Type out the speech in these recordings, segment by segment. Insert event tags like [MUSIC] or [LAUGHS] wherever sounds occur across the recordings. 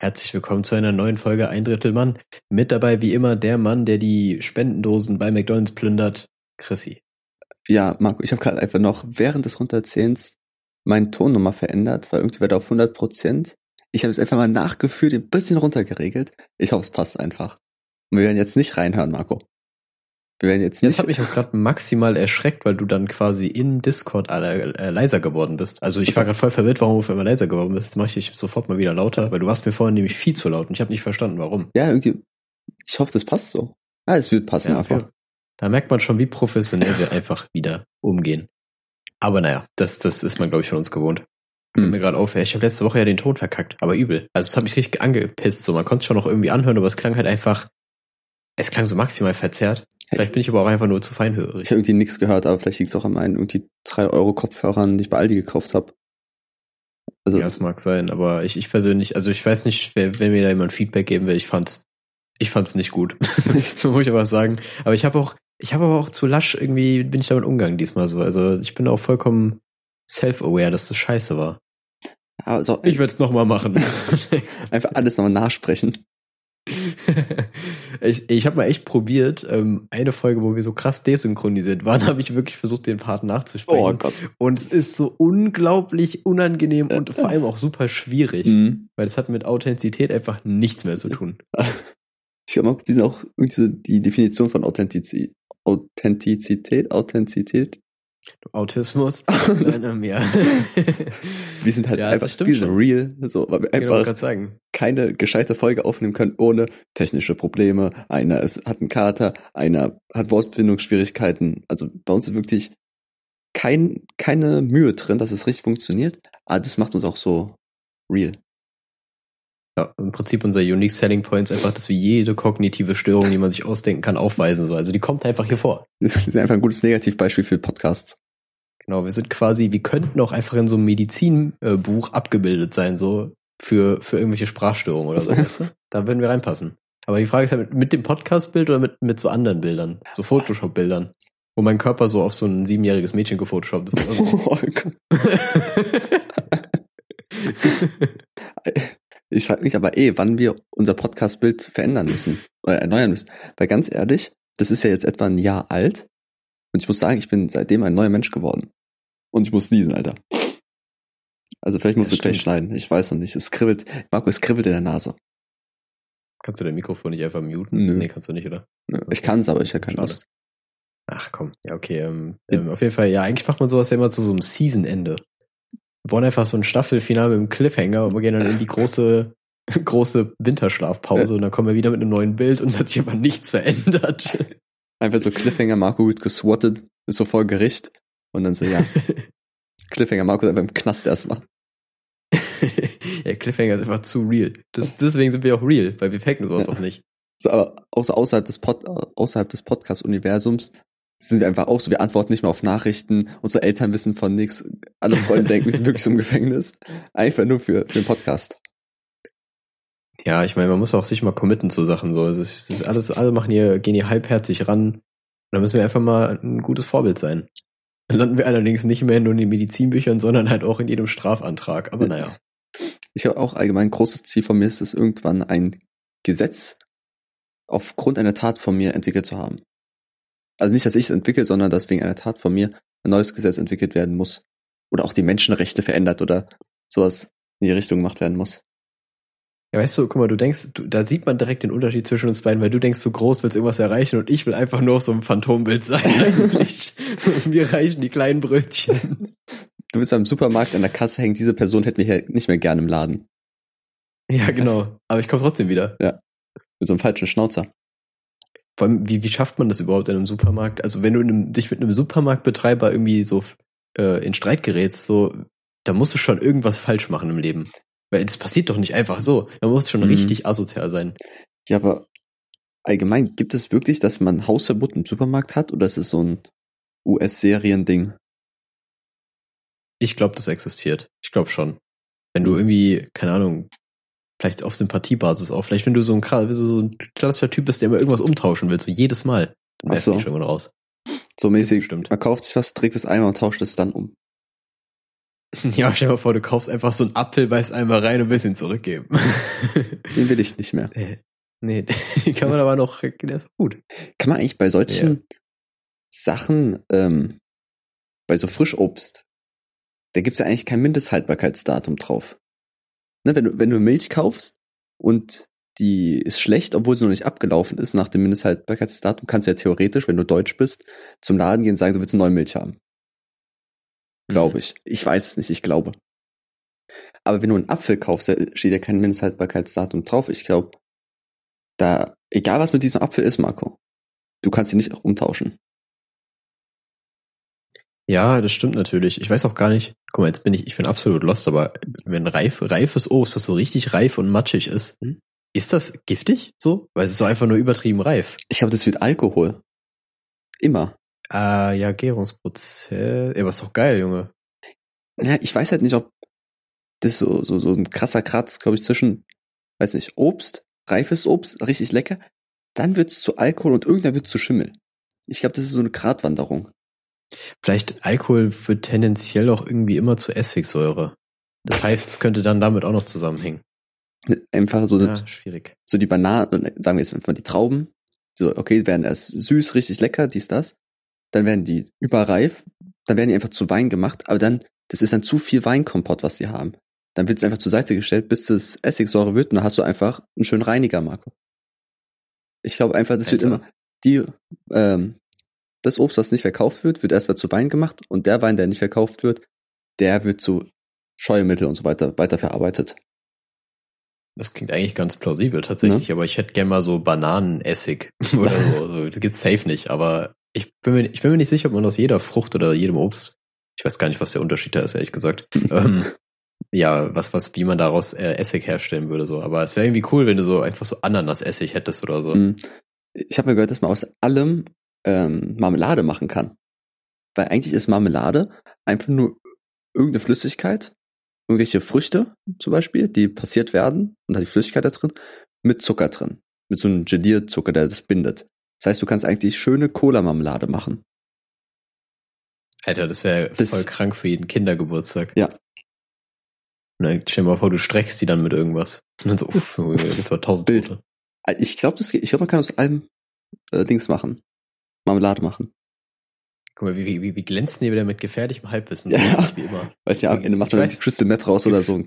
Herzlich willkommen zu einer neuen Folge Ein Drittel Mann. Mit dabei wie immer der Mann, der die Spendendosen bei McDonalds plündert, Chrissy. Ja, Marco, ich habe gerade einfach noch während des Runterzählens meinen Ton nochmal verändert, weil irgendwie war der auf 100 Prozent. Ich habe es einfach mal nachgefühlt, ein bisschen runtergeregelt. Ich hoffe, es passt einfach. Und wir werden jetzt nicht reinhören, Marco. Wir werden jetzt nicht. Das hat mich auch gerade maximal erschreckt, weil du dann quasi in Discord äh, leiser geworden bist. Also ich war gerade voll verwirrt, warum du immer leiser geworden bist. Jetzt mache ich dich sofort mal wieder lauter, weil du warst mir vorhin nämlich viel zu laut und ich habe nicht verstanden, warum. Ja, irgendwie. Ich hoffe, das passt so. Ah, es wird passen ja, einfach. Da merkt man schon, wie professionell wir einfach wieder umgehen. Aber naja, das, das ist man, glaube ich, von uns gewohnt. Fällt hm. mir gerade auf, ich habe letzte Woche ja den Ton verkackt, aber übel. Also das hat mich richtig angepisst. So, man konnte es schon noch irgendwie anhören, aber es klang halt einfach es klang so maximal verzerrt. Vielleicht bin ich aber auch einfach nur zu feinhörig. Ich habe irgendwie nichts gehört, aber vielleicht liegt es auch an meinen irgendwie 3 Euro Kopfhörern, die ich bei Aldi gekauft habe. Also, ja, es mag sein, aber ich, ich persönlich, also ich weiß nicht, wer, wenn mir da jemand Feedback geben will, ich fand's, ich fand's nicht gut. [LAUGHS] [LAUGHS] so muss ich aber sagen. Aber ich habe auch, ich habe aber auch zu lasch irgendwie, bin ich damit umgegangen diesmal so. Also ich bin auch vollkommen self-aware, dass das scheiße war. Also, ich werde es nochmal machen. [LAUGHS] Einfach alles nochmal nachsprechen. Ich ich habe mal echt probiert, ähm, eine Folge, wo wir so krass desynchronisiert waren, [LAUGHS] habe ich wirklich versucht, den Part nachzusprechen. Oh Gott. Und es ist so unglaublich unangenehm und vor allem auch super schwierig, mhm. weil es hat mit Authentizität einfach nichts mehr zu tun. [LAUGHS] Ich glaube auch, wir sind auch irgendwie so die Definition von Authentizität. Authentizität, Authentizität Autismus. [LAUGHS] Nein, ja. [LAUGHS] wir sind halt ja, einfach wir sind real, so, weil wir genau, einfach keine gescheite Folge aufnehmen können ohne technische Probleme. Einer ist, hat einen Kater, einer hat Wortfindungsschwierigkeiten. Also bei uns ist wirklich kein, keine Mühe drin, dass es richtig funktioniert. Aber das macht uns auch so real. Ja, im Prinzip unser Unique Selling Point ist einfach, dass wir jede kognitive Störung, die man sich ausdenken kann, aufweisen soll. Also die kommt einfach hier vor. [LAUGHS] Wir sind einfach ein gutes Negativbeispiel für Podcasts. Genau, wir sind quasi, wir könnten auch einfach in so einem Medizinbuch abgebildet sein, so für, für irgendwelche Sprachstörungen oder so. weißt du? Da würden wir reinpassen. Aber die Frage ist ja, mit, mit dem Podcast-Bild oder mit, mit so anderen Bildern? So Photoshop-Bildern? Wo mein Körper so auf so ein siebenjähriges Mädchen gefotoshoppt ist. Also. [LAUGHS] [LAUGHS] Ich frage mich aber eh, wann wir unser Podcast-Bild verändern müssen oder erneuern müssen. Weil ganz ehrlich, das ist ja jetzt etwa ein Jahr alt und ich muss sagen, ich bin seitdem ein neuer Mensch geworden. Und ich muss niesen, Alter. Also vielleicht musst das du stimmt. gleich schneiden. Ich weiß noch nicht. Es kribbelt. Marco, es kribbelt in der Nase. Kannst du dein Mikrofon nicht einfach muten? Nö. Nee, kannst du nicht, oder? Nö. Ich kann es, aber ich habe keine Lust. Ach komm, ja, okay. Ähm, ähm, auf jeden Fall, ja, eigentlich macht man sowas ja immer zu so einem Season-Ende. Wir bauen einfach so ein Staffelfinale mit einem Cliffhanger und wir gehen dann in die große, [LAUGHS] große Winterschlafpause und dann kommen wir wieder mit einem neuen Bild und es hat sich aber nichts verändert. [LAUGHS] Einfach so Cliffhanger, Marco wird geswattet, ist so voll Gericht und dann so, ja. [LAUGHS] Cliffhanger Marco ist einfach im Knast erstmal. ja, Cliffhanger ist einfach zu real. Das, deswegen sind wir auch real, weil wir faken sowas ja. auch nicht. So, aber außer, außerhalb des, Pod, außerhalb des Podcast-Universums sind wir einfach auch so, wir antworten nicht mehr auf Nachrichten, unsere Eltern wissen von nichts, alle Freunde denken, wir sind wirklich so im Gefängnis. Einfach nur für, für den Podcast. Ja, ich meine, man muss auch sich mal committen zu Sachen so. Also alles, alle machen hier, gehen hier halbherzig ran. Und da müssen wir einfach mal ein gutes Vorbild sein. Dann landen wir allerdings nicht mehr nur in den Medizinbüchern, sondern halt auch in jedem Strafantrag. Aber naja. Ich habe auch allgemein ein großes Ziel von mir, ist es irgendwann ein Gesetz aufgrund einer Tat von mir entwickelt zu haben. Also nicht, dass ich es entwickle, sondern dass wegen einer Tat von mir ein neues Gesetz entwickelt werden muss. Oder auch die Menschenrechte verändert oder sowas in die Richtung gemacht werden muss. Ja, weißt du, guck mal, du denkst, du, da sieht man direkt den Unterschied zwischen uns beiden, weil du denkst, so groß willst irgendwas erreichen und ich will einfach nur auf so einem Phantombild sein [LAUGHS] eigentlich. so, mir reichen die kleinen Brötchen. Du bist beim Supermarkt an der Kasse hängen, diese Person hätte mich ja nicht mehr gern im Laden. Ja, genau. Aber ich komme trotzdem wieder. Ja. Mit so einem falschen Schnauzer. Vor allem, wie, wie schafft man das überhaupt in einem Supermarkt? Also wenn du einem, dich mit einem Supermarktbetreiber irgendwie so äh, in Streit gerätst, so, da musst du schon irgendwas falsch machen im Leben. Weil das passiert doch nicht einfach so. Man muss schon mhm. richtig asozial sein. Ja, aber allgemein, gibt es wirklich, dass man Hausverbot im Supermarkt hat oder ist es so ein US-Serien-Ding? Ich glaube, das existiert. Ich glaube schon. Wenn du irgendwie, keine Ahnung, vielleicht auf Sympathiebasis auch, vielleicht wenn du so ein, so ein klassischer Typ bist, der immer irgendwas umtauschen willst, so jedes Mal, dann wärst so. schon raus. So mäßig, man kauft sich was, trägt es einmal und tauscht es dann um. [LAUGHS] Ja, stell dir mal vor, du kaufst einfach so einen Apfel, beißt einmal rein und ein bisschen zurückgeben. [LAUGHS] Den will ich nicht mehr. Nee, [LAUGHS] den kann man aber noch, der ist gut. Kann man eigentlich bei solchen ja. Sachen, ähm, bei so Frischobst, da gibt's ja eigentlich kein Mindesthaltbarkeitsdatum drauf. Ne, wenn du, wenn du Milch kaufst und die ist schlecht, obwohl sie noch nicht abgelaufen ist nach dem Mindesthaltbarkeitsdatum, kannst du ja theoretisch, wenn du deutsch bist, zum Laden gehen und sagen, du willst eine neue Milch haben. Glaube mhm. ich. Ich weiß es nicht, ich glaube. Aber wenn du einen Apfel kaufst, da steht ja kein Mindesthaltbarkeitsdatum drauf. Ich glaube, da, egal was mit diesem Apfel ist, Marco, du kannst ihn nicht umtauschen. Ja, das stimmt natürlich. Ich weiß auch gar nicht. Guck mal, jetzt bin ich, ich bin absolut lost, aber wenn reif, reifes Obst, was so richtig reif und matschig ist, hm? ist das giftig so? Weil es ist so einfach nur übertrieben reif. Ich glaube, das wird Alkohol. Immer. Ah, ja, Gärungsprozess. Ja, aber ist doch geil, Junge. Ja, ich weiß halt nicht, ob das so, so, so ein krasser Kratz, glaube ich, zwischen, weiß nicht, Obst, reifes Obst, richtig lecker, dann wird's zu Alkohol und irgendwann wird's zu Schimmel. Ich glaube, das ist so eine Gratwanderung. Vielleicht Alkohol führt tendenziell auch irgendwie immer zu Essigsäure. Das heißt, es könnte dann damit auch noch zusammenhängen. Einfach so, ja, eine, schwierig. so die Bananen, sagen wir jetzt einfach die Trauben, so, okay, werden erst süß, richtig lecker, dies, das. Dann werden die überreif, dann werden die einfach zu Wein gemacht, aber dann, das ist dann zu viel Weinkompott, was die haben. Dann wird es einfach zur Seite gestellt, bis das Essigsäure wird und dann hast du einfach einen schönen Reiniger, Marco. Ich glaube einfach, das Alter. wird immer, die, ähm, das Obst, das nicht verkauft wird, wird erstmal zu Wein gemacht und der Wein, der nicht verkauft wird, der wird zu Scheuermittel und so weiter weiterverarbeitet. Das klingt eigentlich ganz plausibel tatsächlich, ja. aber ich hätte gerne mal so Bananenessig [LAUGHS] oder so. [LAUGHS] Also, das gibt's safe nicht, aber ich bin, mir, ich bin mir nicht sicher, ob man aus jeder Frucht oder jedem Obst, ich weiß gar nicht, was der Unterschied da ist, ehrlich gesagt, [LAUGHS] ähm, ja, was, was, wie man daraus äh, Essig herstellen würde, so. Aber es wäre irgendwie cool, wenn du so einfach so Ananas-Essig hättest oder so. Mhm. Ich habe mir gehört, dass man aus allem ähm, Marmelade machen kann. Weil eigentlich ist Marmelade einfach nur irgendeine Flüssigkeit, irgendwelche Früchte zum Beispiel, die passiert werden und da die Flüssigkeit da drin, mit Zucker drin. Mit so einem Gelierzucker, der das bindet. Das heißt, du kannst eigentlich schöne Cola-Marmelade machen. Alter, das wäre voll krank für jeden Kindergeburtstag. Ja. Und dann stell dir mal vor, du streckst die dann mit irgendwas. [LAUGHS] Und dann so, [LAUGHS] uff, jetzt war tausend Bild. Ich glaube, das geht. Ich glaube, man kann aus allem äh, Dings machen. Marmelade machen. Guck mal, wie, wie, wie glänzen die wieder mit gefährlichem Halbwissen. Ja, wie immer. Weiß ja, am Ende macht man Crystal Meth raus oder so.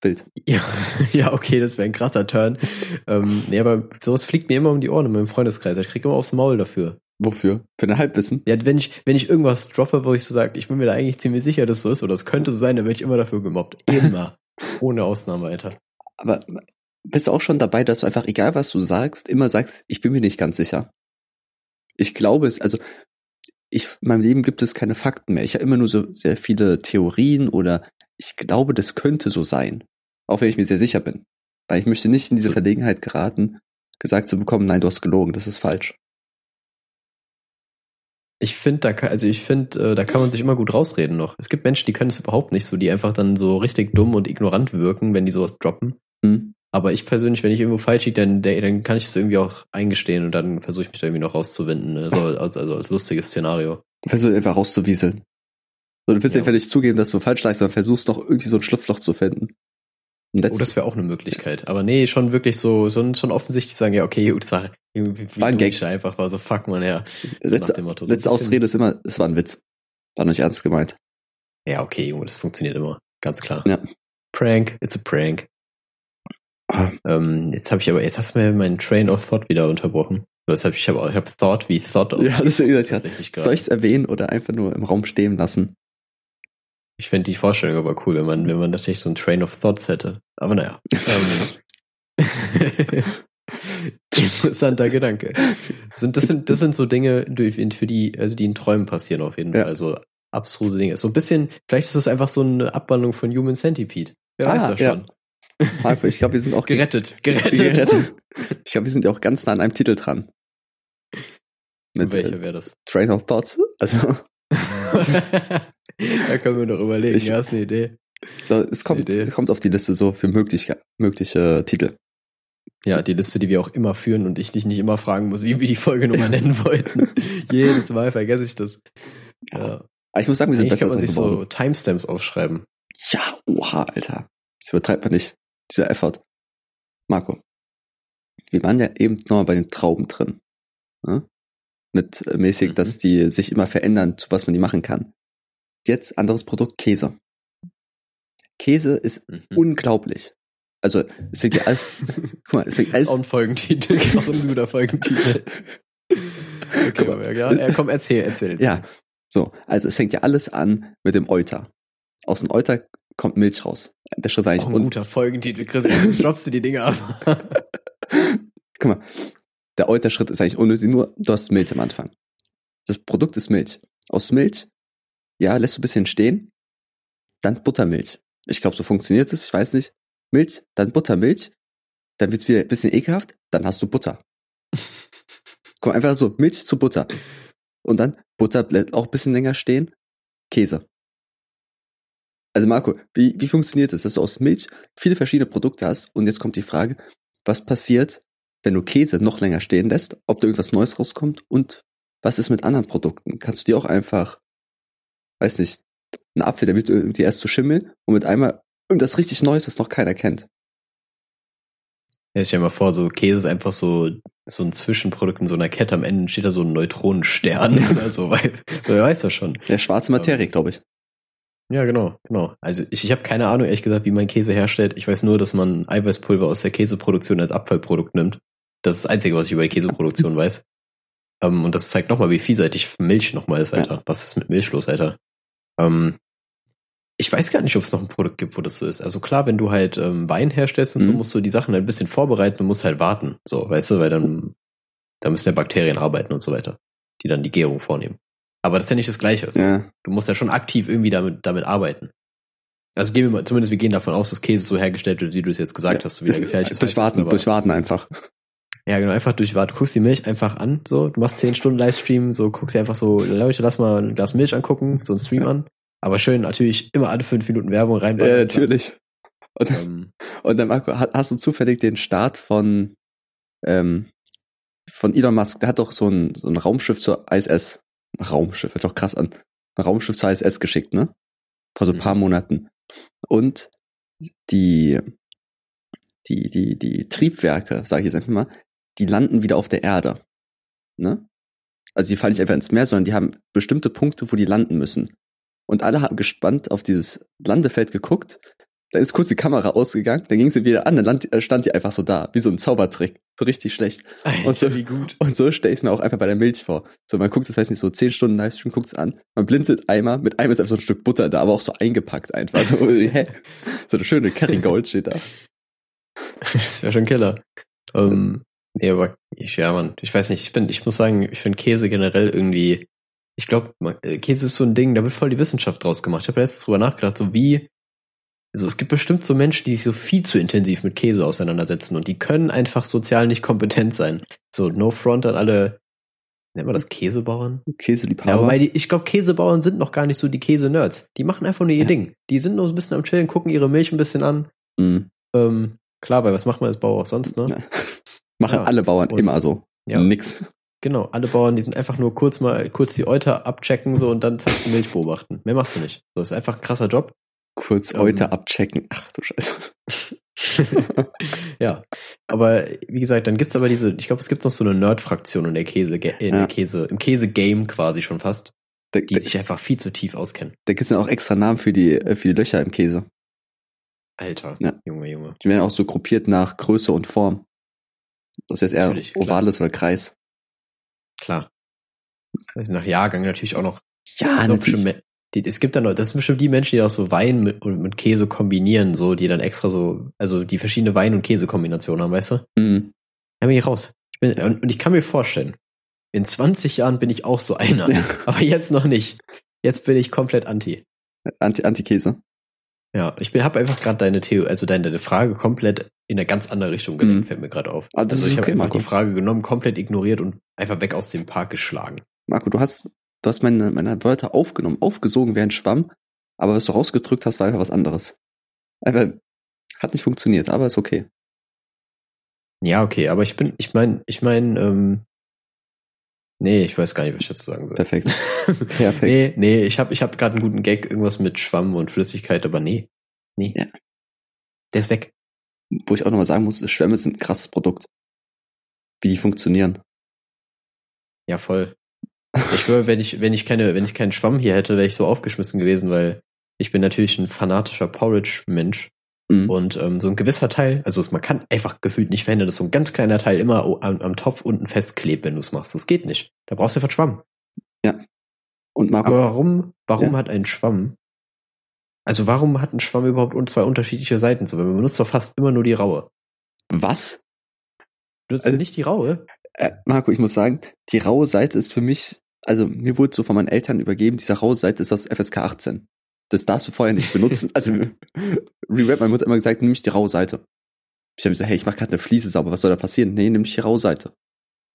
Bild. Ja, [LAUGHS] ja, okay, das wäre ein krasser Turn. ähm, nee, aber sowas fliegt mir immer um die Ohren in meinem Freundeskreis. Ich kriege immer aufs Maul dafür. Wofür? Für ein Halbwissen? Ja, wenn ich, wenn ich irgendwas droppe, wo ich so sage, ich bin mir da eigentlich ziemlich sicher, dass so ist, oder es könnte so sein, dann werde ich immer dafür gemobbt. Immer. [LAUGHS] Ohne Ausnahme, Alter. Aber bist du auch schon dabei, dass du einfach, egal was du sagst, immer sagst, ich bin mir nicht ganz sicher? Ich glaube es, also ich, in meinem Leben gibt es keine Fakten mehr. Ich habe immer nur so sehr viele Theorien oder ich glaube, das könnte so sein. Auch wenn ich mir sehr sicher bin. Weil ich möchte nicht in diese Verlegenheit geraten, gesagt zu bekommen, nein, du hast gelogen, das ist falsch. Ich finde, da kann, also ich finde, äh, da kann man sich immer gut rausreden noch. Es gibt Menschen, die können es überhaupt nicht so, die einfach dann so richtig dumm und ignorant wirken, wenn die sowas droppen. Hm. Aber ich persönlich, wenn ich irgendwo falsch liege, dann, dann kann ich es irgendwie auch eingestehen und dann versuche ich mich da irgendwie noch rauszuwinden. Ne? So, als, also als lustiges Szenario. Versuch einfach rauszuwieseln. So, du willst ja. einfach nicht zugeben, dass du falsch lagst, sondern versuchst noch irgendwie so ein Schlupfloch zu finden. Oh, das wäre auch eine Möglichkeit. Aber nee, schon wirklich so, so schon offensichtlich sagen, ja, okay, gut, das war irgendwie war ein Gag. einfach, war so, fuck man, ja. So letzte, Motto, so letzte Ausrede ist immer, es war ein Witz. War nicht ernst gemeint. Ja, okay, Junge, das funktioniert immer. Ganz klar. Ja. Prank, it's a prank. Ah. Ähm, jetzt habe ich aber, jetzt hast du mir meinen Train of Thought wieder unterbrochen. Das hab, ich habe ich hab Thought wie Thought of Ja, das ist tatsächlich Soll ich es erwähnen oder einfach nur im Raum stehen lassen? Ich fände die Vorstellung aber cool, wenn man, wenn man tatsächlich so ein Train of Thoughts hätte. Aber naja. Ähm, [LAUGHS] interessanter Gedanke. Sind, das, sind, das sind so Dinge, für die, also die in Träumen passieren auf jeden Fall. Also abstruse Dinge. So ein bisschen, vielleicht ist das einfach so eine Abwandlung von Human Centipede. Wer ah, weiß das schon. Ja. Marco, ich glaube, wir sind auch gerettet. [LAUGHS] Gerettet. gerettet. Ich glaube, wir sind ja auch ganz nah an einem Titel dran. Mit, Welcher wäre das? Train of Thoughts. Also. [LAUGHS] da können wir noch überlegen. Ich, ja, ist eine Idee. So, es kommt, kommt auf die Liste so für mögliche, mögliche Titel. Ja, die Liste, die wir auch immer führen und ich dich nicht immer fragen muss, wie wir die Folgenummer nennen [LAUGHS] wollten. Jedes Mal vergesse ich das. Ja. Aber ich muss sagen, wir sind Eigentlich besser kann man sich geworden. so Timestamps aufschreiben. Ja, oha, Alter. Das übertreibt man nicht. Dieser Effort. Marco, wir waren ja eben noch bei den Trauben drin. Ne? Mit äh, mäßig, mhm. dass die sich immer verändern, zu was man die machen kann. Jetzt anderes Produkt, Käse. Käse ist mhm. unglaublich. Also, es fängt ja alles. [LAUGHS] guck mal, es fängt alles. Das ist auch ein Folgentitel. Das ist auch ein guter Folgentitel. [LAUGHS] okay, mal, ja, ja, komm, erzähl, erzähl, erzähl. Ja, so. Also, es fängt ja alles an mit dem Euter. Aus dem Euter kommt Milch raus. Der Schritt ist eigentlich auch ein guter Folgentitel, Chris. Jetzt [LAUGHS] droppst du die Dinge ab. [LAUGHS] Guck mal, der Euter-Schritt ist eigentlich unnötig, nur du hast Milch am Anfang. Das Produkt ist Milch. Aus Milch, ja, lässt du ein bisschen stehen, dann Buttermilch. Ich glaube, so funktioniert es, ich weiß nicht. Milch, dann Buttermilch, dann wird's wieder ein bisschen ekelhaft, dann hast du Butter. [LAUGHS] Komm, einfach so, Milch zu Butter. Und dann Butter bleibt auch ein bisschen länger stehen, Käse. Also Marco, wie, wie funktioniert es, dass du aus Milch viele verschiedene Produkte hast und jetzt kommt die Frage, was passiert, wenn du Käse noch länger stehen lässt, ob da irgendwas Neues rauskommt und was ist mit anderen Produkten? Kannst du die auch einfach, weiß nicht, ein Apfel, der wird irgendwie erst zu schimmeln und mit einmal irgendwas richtig Neues, das noch keiner kennt. Ja, ich stell mir vor, so Käse ist einfach so, so ein Zwischenprodukt in so einer Kette. Am Ende steht da so ein Neutronenstern [LAUGHS] oder so, weil, so, wer weiß das schon. Der schwarze Materie, glaube ich. Ja, genau, genau. Also ich, ich habe keine Ahnung, ehrlich gesagt, wie man Käse herstellt. Ich weiß nur, dass man Eiweißpulver aus der Käseproduktion als Abfallprodukt nimmt. Das ist das Einzige, was ich über die Käseproduktion [LAUGHS] weiß. Um, und das zeigt nochmal, wie vielseitig Milch nochmal ist, Alter. Ja. Was ist mit Milch los, Alter? Um, ich weiß gar nicht, ob es noch ein Produkt gibt, wo das so ist. Also klar, wenn du halt ähm, Wein herstellst und mhm. so, musst du die Sachen halt ein bisschen vorbereiten und musst halt warten. So, weißt du, weil dann, da müssen ja Bakterien arbeiten und so weiter, die dann die Gärung vornehmen. Aber das ist ja nicht das Gleiche. Ja. Du musst ja schon aktiv irgendwie damit, damit arbeiten. Also gehen wir mal, zumindest wir gehen davon aus, dass Käse so hergestellt wird, wie du es jetzt gesagt ja, hast, so wie der gefährlich ist. Durch Warten, durch Warten einfach. Ja, genau, einfach durch Warten. Du guckst die Milch einfach an, so, du machst 10 Stunden Livestream, so, guckst dir einfach so, Leute, lass mal ein Glas Milch angucken, so ein Stream ja. an. Aber schön natürlich immer alle 5 Minuten Werbung rein. Ja, natürlich. Und, ähm, und dann, Marco, hast du zufällig den Start von, ähm, von Elon Musk, der hat doch so ein, so ein Raumschiff zur ISS Raumschiff, hört doch krass an. Raumschiff zur ISS geschickt, ne? Vor so ein paar mhm. Monaten. Und die, die, die, die Triebwerke, sage ich jetzt einfach mal, die landen wieder auf der Erde. Ne? Also die fallen nicht einfach ins Meer, sondern die haben bestimmte Punkte, wo die landen müssen. Und alle haben gespannt auf dieses Landefeld geguckt dann ist kurz die Kamera ausgegangen, dann ging sie wieder an, dann äh, stand die einfach so da, wie so ein Zaubertrick. So richtig schlecht. Alter, und so, wie gut. Und so stelle ich es mir auch einfach bei der Milch vor. So, man guckt, das weiß nicht, so zehn Stunden Livestream, guckt es an, man blinzelt einmal, mit einem ist einfach so ein Stück Butter da, aber auch so eingepackt einfach. So, [LAUGHS] hä? so eine schöne Kerrygold steht da. Das wäre schon Killer. Ähm, nee, aber ich, ja, man, ich weiß nicht, ich bin, ich muss sagen, ich finde Käse generell irgendwie, ich glaube, äh, Käse ist so ein Ding, da wird voll die Wissenschaft draus gemacht. Ich habe letztens drüber nachgedacht, so wie also es gibt bestimmt so Menschen, die sich so viel zu intensiv mit Käse auseinandersetzen und die können einfach sozial nicht kompetent sein. So, no front an alle, nennt man das Käsebauern? Käseliebhaber. Ja, wobei die, ich glaube, Käsebauern sind noch gar nicht so die Käse-Nerds. Die machen einfach nur ihr ja. Ding. Die sind nur so ein bisschen am Chillen, gucken ihre Milch ein bisschen an. Mhm. Ähm, klar, weil was macht man als Bauer auch sonst, ne? Ja. [LAUGHS] Machen ja. alle Bauern und, immer so. Ja. Nix. Genau, alle Bauern, die sind einfach nur kurz mal, kurz die Euter abchecken so und dann zack die Milch beobachten. Mehr machst du nicht. So, ist einfach ein krasser Job. Kurz ähm, heute abchecken. Ach du Scheiße. [LAUGHS] ja, aber wie gesagt, dann gibt's aber diese, ich glaube, es gibt noch so eine Nerd-Fraktion in der Käse, in ja. der Käse, im Käse-Game quasi schon fast, da, die da, sich einfach viel zu tief auskennen. Da gibt's dann auch extra Namen für die, äh, für die Löcher im Käse. Alter, ja. Junge, Junge. Die werden auch so gruppiert nach Größe und Form. Das ist jetzt eher natürlich, ovales klar. oder Kreis. Klar. Also nach Jahrgang natürlich auch noch. Ja, natürlich. Die, es gibt dann noch, das sind bestimmt die Menschen, die auch so Wein mit, mit Käse kombinieren, so, die dann extra so, also die verschiedene Wein- und Käsekombinationen haben, weißt du? Mhm. Da bin ich raus. Ich bin, und ich kann mir vorstellen, in 20 Jahren bin ich auch so einer. Aber jetzt noch nicht. Jetzt bin ich komplett anti. Anti, Anti-Käse. Ja, ich habe einfach gerade deine Theorie, also deine, deine Frage komplett in eine ganz andere Richtung gelenkt, mhm. fällt mir gerade auf. Ah, also ich okay, habe einfach Marco. die Frage genommen, komplett ignoriert und einfach weg aus dem Park geschlagen. Marco, du hast du hast meine, meine Wörter aufgenommen, aufgesogen wie ein Schwamm, aber was du rausgedrückt hast, war einfach was anderes. Einfach, hat nicht funktioniert, aber ist okay. Ja, okay, aber ich bin, ich meine, ich meine, ähm, Nee, ich weiß gar nicht, was ich dazu sagen soll. Perfekt. [LAUGHS] Perfekt. nee, nee, ich habe ich hab gerade einen guten Gag, irgendwas mit Schwamm und Flüssigkeit, aber nee. Nee. Ja. Der ist weg. Wo ich auch nochmal sagen muss, Schwämme sind ein krasses Produkt. Wie die funktionieren. Ja, voll. Ich schwöre, wenn ich, wenn ich keine, wenn ich keinen Schwamm hier hätte, wäre ich so aufgeschmissen gewesen, weil ich bin natürlich ein fanatischer Porridge-Mensch. Mhm. Und ähm, so ein gewisser Teil, also man kann einfach gefühlt nicht verhindern, dass so ein ganz kleiner Teil immer am, am Topf unten festklebt, wenn du es machst. Das geht nicht. Da brauchst du einfach Schwamm. Ja. Und Marco, Aber warum, warum ja. hat ein Schwamm, also warum hat ein Schwamm überhaupt zwei unterschiedliche Seiten? So, man benutzt doch fast immer nur die raue. Was? Benutzt also, du nicht die raue? Äh, Marco, ich muss sagen, die raue Seite ist für mich, also mir wurde so von meinen Eltern übergeben, diese raue Seite ist aus FSK 18 das darfst du vorher nicht benutzen. [LAUGHS] also Rewrap, meine Mutter immer gesagt, nimm ich die raue Seite. Ich habe mir so, hey, ich mach gerade eine Fliese sauber, was soll da passieren? Nee, nimm ich die raue Seite.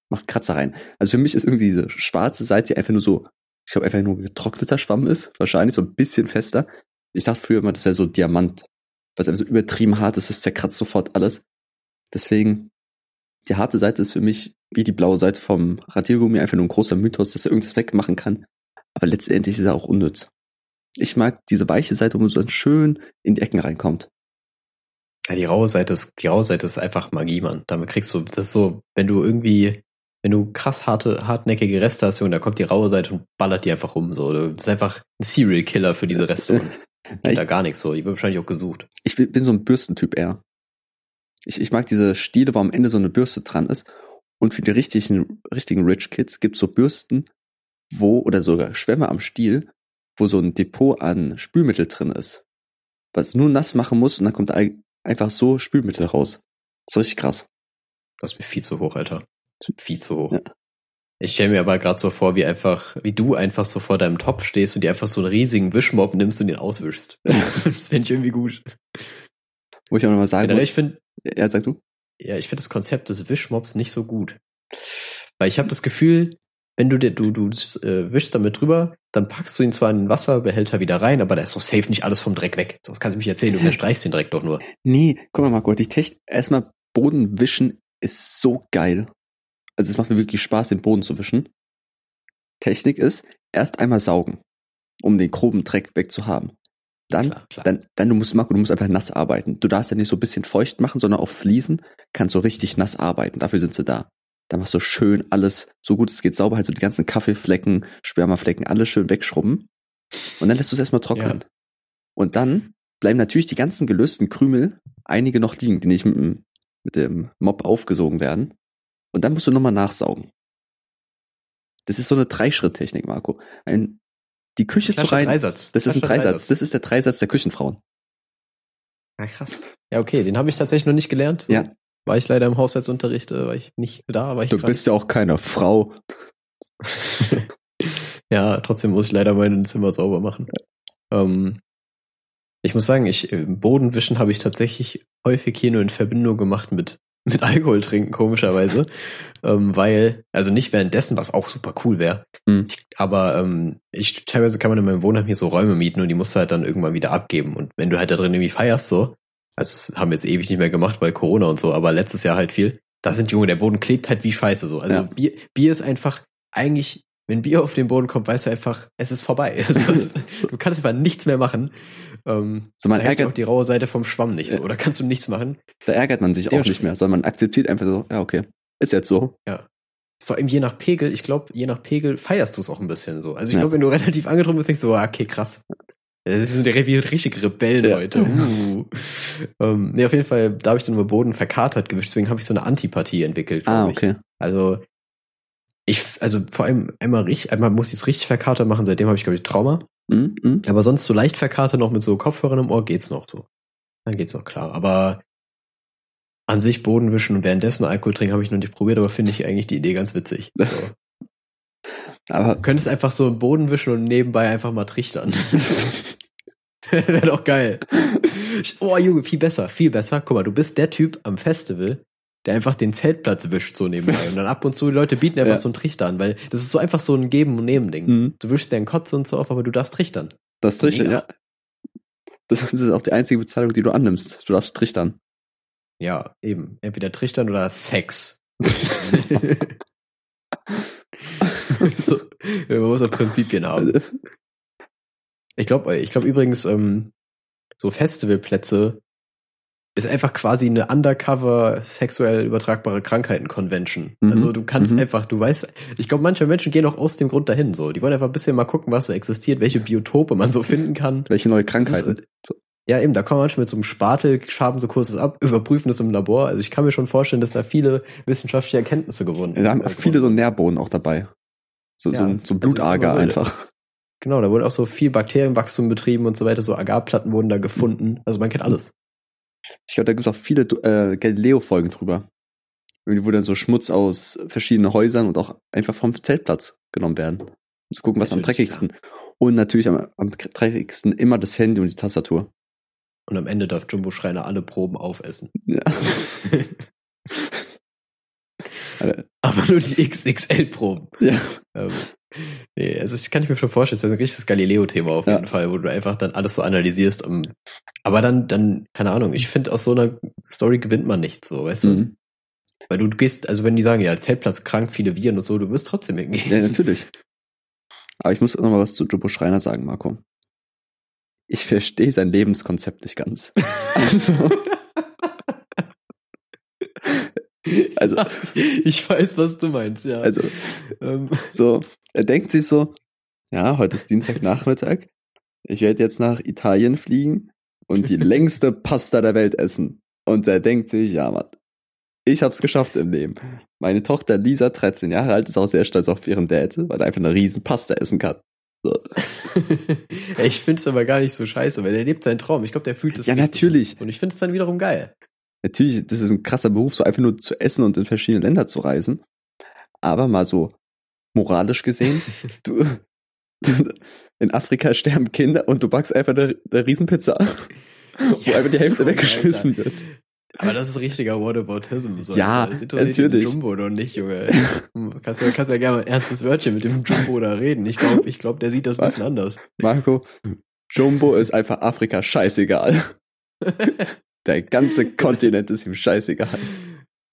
Macht Kratzer rein. Also für mich ist irgendwie diese schwarze Seite, einfach nur so, ich glaube einfach nur getrockneter Schwamm ist, wahrscheinlich so ein bisschen fester. Ich dachte früher immer, das wäre so Diamant, weil es einfach so übertrieben hart ist, es zerkratzt sofort alles. Deswegen, die harte Seite ist für mich wie die blaue Seite vom Radiergummi einfach nur ein großer Mythos, dass er irgendwas wegmachen kann. Aber letztendlich ist er auch unnütz. Ich mag diese weiche Seite, wo man so schön in die Ecken reinkommt. Ja, die raue Seite ist, die raue Seite ist einfach Magie, Mann. Damit kriegst du, das ist so, wenn du irgendwie, wenn du krass harte, hartnäckige Reste hast, Junge, da kommt die raue Seite und ballert die einfach rum, so. Das ist einfach ein Serial Killer für diese Reste. [LAUGHS] Geht da gar nichts so. Die wird wahrscheinlich auch gesucht. Ich bin so ein Bürstentyp eher. Ich, ich mag diese Stiele, wo am Ende so eine Bürste dran ist. Und für die richtigen, richtigen Rich Kids gibt's so Bürsten, wo, oder sogar Schwämme am Stiel, wo so ein Depot an Spülmittel drin ist. Was nur nass machen muss und dann kommt einfach so Spülmittel raus. Das ist richtig krass. Das ist mir viel zu hoch, Alter. Das ist viel zu hoch. Ja. Ich stelle mir aber gerade so vor, wie einfach, wie du einfach so vor deinem Topf stehst und dir einfach so einen riesigen Wischmob nimmst und den auswischst. [LAUGHS] das finde ich irgendwie gut. Wo ich auch nochmal sagen ja, muss. Ich find, ja, sag du? Ja, ich finde das Konzept des Wischmobs nicht so gut. Weil ich habe das Gefühl, wenn du dir, du, du äh, wischst damit drüber, dann packst du ihn zwar in den Wasserbehälter wieder rein, aber da ist doch safe nicht alles vom Dreck weg. Das kannst du mich erzählen, du verstreichst den Dreck doch nur. Nee, guck mal, Marco, die Technik, erstmal Boden wischen ist so geil. Also es macht mir wirklich Spaß, den Boden zu wischen. Technik ist, erst einmal saugen, um den groben Dreck wegzuhaben. Dann, klar, klar. dann, dann du musst, Marco, du musst einfach nass arbeiten. Du darfst ja nicht so ein bisschen feucht machen, sondern auf Fliesen kannst du richtig nass arbeiten. Dafür sind sie da. Da machst du schön alles, so gut es geht, sauber, halt so die ganzen Kaffeeflecken, Spermaflecken, alles schön wegschrubben. Und dann lässt du es erstmal trocknen. Ja. Und dann bleiben natürlich die ganzen gelösten Krümel, einige noch liegen, die nicht mit dem, mit dem Mob aufgesogen werden. Und dann musst du nochmal nachsaugen. Das ist so eine Dreischritt-Technik, Marco. Ein, die Küche zu rein. Dreisatz. Das ist ein Dreisatz. Dreisatz. Das ist der Dreisatz der Küchenfrauen. Ja, krass. Ja, okay, den habe ich tatsächlich noch nicht gelernt. So. Ja, war ich leider im Haushaltsunterricht, äh, war ich nicht da. War ich du krank. bist ja auch keine Frau. [LAUGHS] ja, trotzdem muss ich leider mein Zimmer sauber machen. Ähm, ich muss sagen, ich äh, Bodenwischen habe ich tatsächlich häufig hier nur in Verbindung gemacht mit mit Alkohol trinken, komischerweise. [LAUGHS] ähm, weil, also nicht währenddessen, was auch super cool wäre. Mhm. aber ähm, ich, teilweise kann man in meinem Wohnheim hier so Räume mieten und die musst du halt dann irgendwann wieder abgeben. Und wenn du halt da drin irgendwie feierst, so, also das haben wir jetzt ewig nicht mehr gemacht, weil Corona und so, aber letztes Jahr halt viel. Da sind Junge, der Boden klebt halt wie Scheiße so. Also ja. Bier, Bier ist einfach eigentlich, wenn Bier auf den Boden kommt, weißt du einfach, es ist vorbei. [LAUGHS] Also [LAUGHS] du kannst einfach nichts mehr machen. Ähm, so man ärgert auch die raue Seite vom Schwamm nicht so. Oder kannst du nichts machen? Da ärgert man sich auch nicht mehr, sondern man akzeptiert einfach so, ja okay, ist jetzt so. Ja. Vor allem je nach Pegel, ich glaube, je nach Pegel feierst du es auch ein bisschen so. Also ich ja. glaube, wenn du [LAUGHS] relativ angetrunken bist, denkst du so, ah, okay, krass. Wir sind ja richtig Rebellen ja. heute. [LAUGHS] Uh. ähm, nee, auf jeden Fall, da habe ich dann über Boden verkatert gewischt, deswegen habe ich so eine Antipathie entwickelt. Ah, okay. Ich. Also, ich, also vor allem einmal richtig, einmal muss ich es richtig verkatert machen, seitdem habe ich, glaube ich, Trauma. Mm, mm. Aber sonst so leicht verkatert noch mit so Kopfhörern im Ohr geht's noch so. Dann geht's noch klar. Aber an sich Boden wischen und währenddessen Alkohol trinken habe ich noch nicht probiert, aber finde ich eigentlich die Idee ganz witzig. [LAUGHS] So. Aber du könntest einfach so im Boden wischen und nebenbei einfach mal trichtern. [LAUGHS] Wäre doch geil. [LAUGHS] Oh, Junge, viel besser, viel besser. Guck mal, du bist der Typ am Festival, der einfach den Zeltplatz wischt so nebenbei. Und dann ab und zu die Leute bieten einfach ja. so einen Trichter an, weil das ist so einfach so ein Geben- und Nehmen-Ding. Mhm. Du wischst deinen Kotz und so auf, aber du darfst trichtern. Das Trichtern, ja. Das ist auch die einzige Bezahlung, die du annimmst. Du darfst trichtern. Ja, eben. Entweder trichtern oder Sex. [LAUGHS] so, man muss auch Prinzipien haben. Ich glaube, ich glaube übrigens, ähm, so Festivalplätze ist einfach quasi eine undercover sexuell übertragbare Krankheiten-Convention. Mhm. Also du kannst mhm. einfach, du weißt, ich glaube, manche Menschen gehen auch aus dem Grund dahin so. Die wollen einfach ein bisschen mal gucken, was so existiert, welche Biotope man so finden kann. Welche neue Krankheiten. Ist, ja, eben, da kommen manche mit so einem Spatel, schaben so kurzes ab, überprüfen das im Labor. Also ich kann mir schon vorstellen, dass da viele wissenschaftliche Erkenntnisse gewonnen werden. Da haben viele so Nährbohnen auch dabei. So, ja, so, so ein Blutager also einfach. Genau, da wurde auch so viel Bakterienwachstum betrieben und so weiter, so Agarplatten wurden da gefunden. Also man kennt alles. Ich glaube, da gibt es auch viele äh, Galileo-Folgen drüber. Wo dann so Schmutz aus verschiedenen Häusern und auch einfach vom Zeltplatz genommen werden. Um zu gucken, was natürlich, am dreckigsten. Ja. Und natürlich am, am dreckigsten immer das Handy und die Tastatur. Und am Ende darf Jumbo Schreiner alle Proben aufessen. Ja. [LAUGHS] Aber nur die XXL-Proben. Ja. Ähm, Nee, also das kann ich mir schon vorstellen, das wäre ein richtiges Galileo-Thema auf jeden Fall, wo du einfach dann alles so analysierst. Um, aber dann, dann, keine Ahnung, ich finde, aus so einer Story gewinnt man nichts, so, weißt mhm. du? Weil du, du gehst, also wenn die sagen, ja, Zeltplatz krank, viele Viren und so, du wirst trotzdem hingehen. Ja, natürlich. Aber ich muss noch mal was zu Jumbo Schreiner sagen, Marco. Ich verstehe sein Lebenskonzept nicht ganz. [LAUGHS] also, also ich weiß, was du meinst, ja. Also, ähm. so, er denkt sich so, ja, heute ist Dienstagnachmittag. Ich werde jetzt nach Italien fliegen und die [LAUGHS] längste Pasta der Welt essen. Und er denkt sich, ja, Mann, ich hab's geschafft im Leben. Meine Tochter Lisa, 13 Jahre alt, ist auch sehr stolz auf ihren Dad, weil er einfach eine riesen Pasta essen kann. So. [LAUGHS] ich find's aber gar nicht so scheiße, weil er lebt seinen Traum. Ich glaube, der fühlt es. Ja, natürlich. Und ich find's dann wiederum geil natürlich, das ist ein krasser Beruf, so einfach nur zu essen und in verschiedene Länder zu reisen. Aber mal so moralisch gesehen, [LAUGHS] du, [LAUGHS] in Afrika sterben Kinder und du backst einfach eine, eine Riesenpizza, wo einfach die Hälfte weggeschmissen wird. Aber das ist richtiger Whataboutism. So. Ja, das natürlich. Jumbo doch nicht, Junge. [LAUGHS] kannst, ja, kannst ja gerne mal ein ernstes Wörtchen mit dem Jumbo da reden. Ich glaube, ich glaub, der sieht das ein bisschen anders. Marco, Jumbo ist einfach Afrika scheißegal. Der ganze Kontinent ist ihm scheißegal.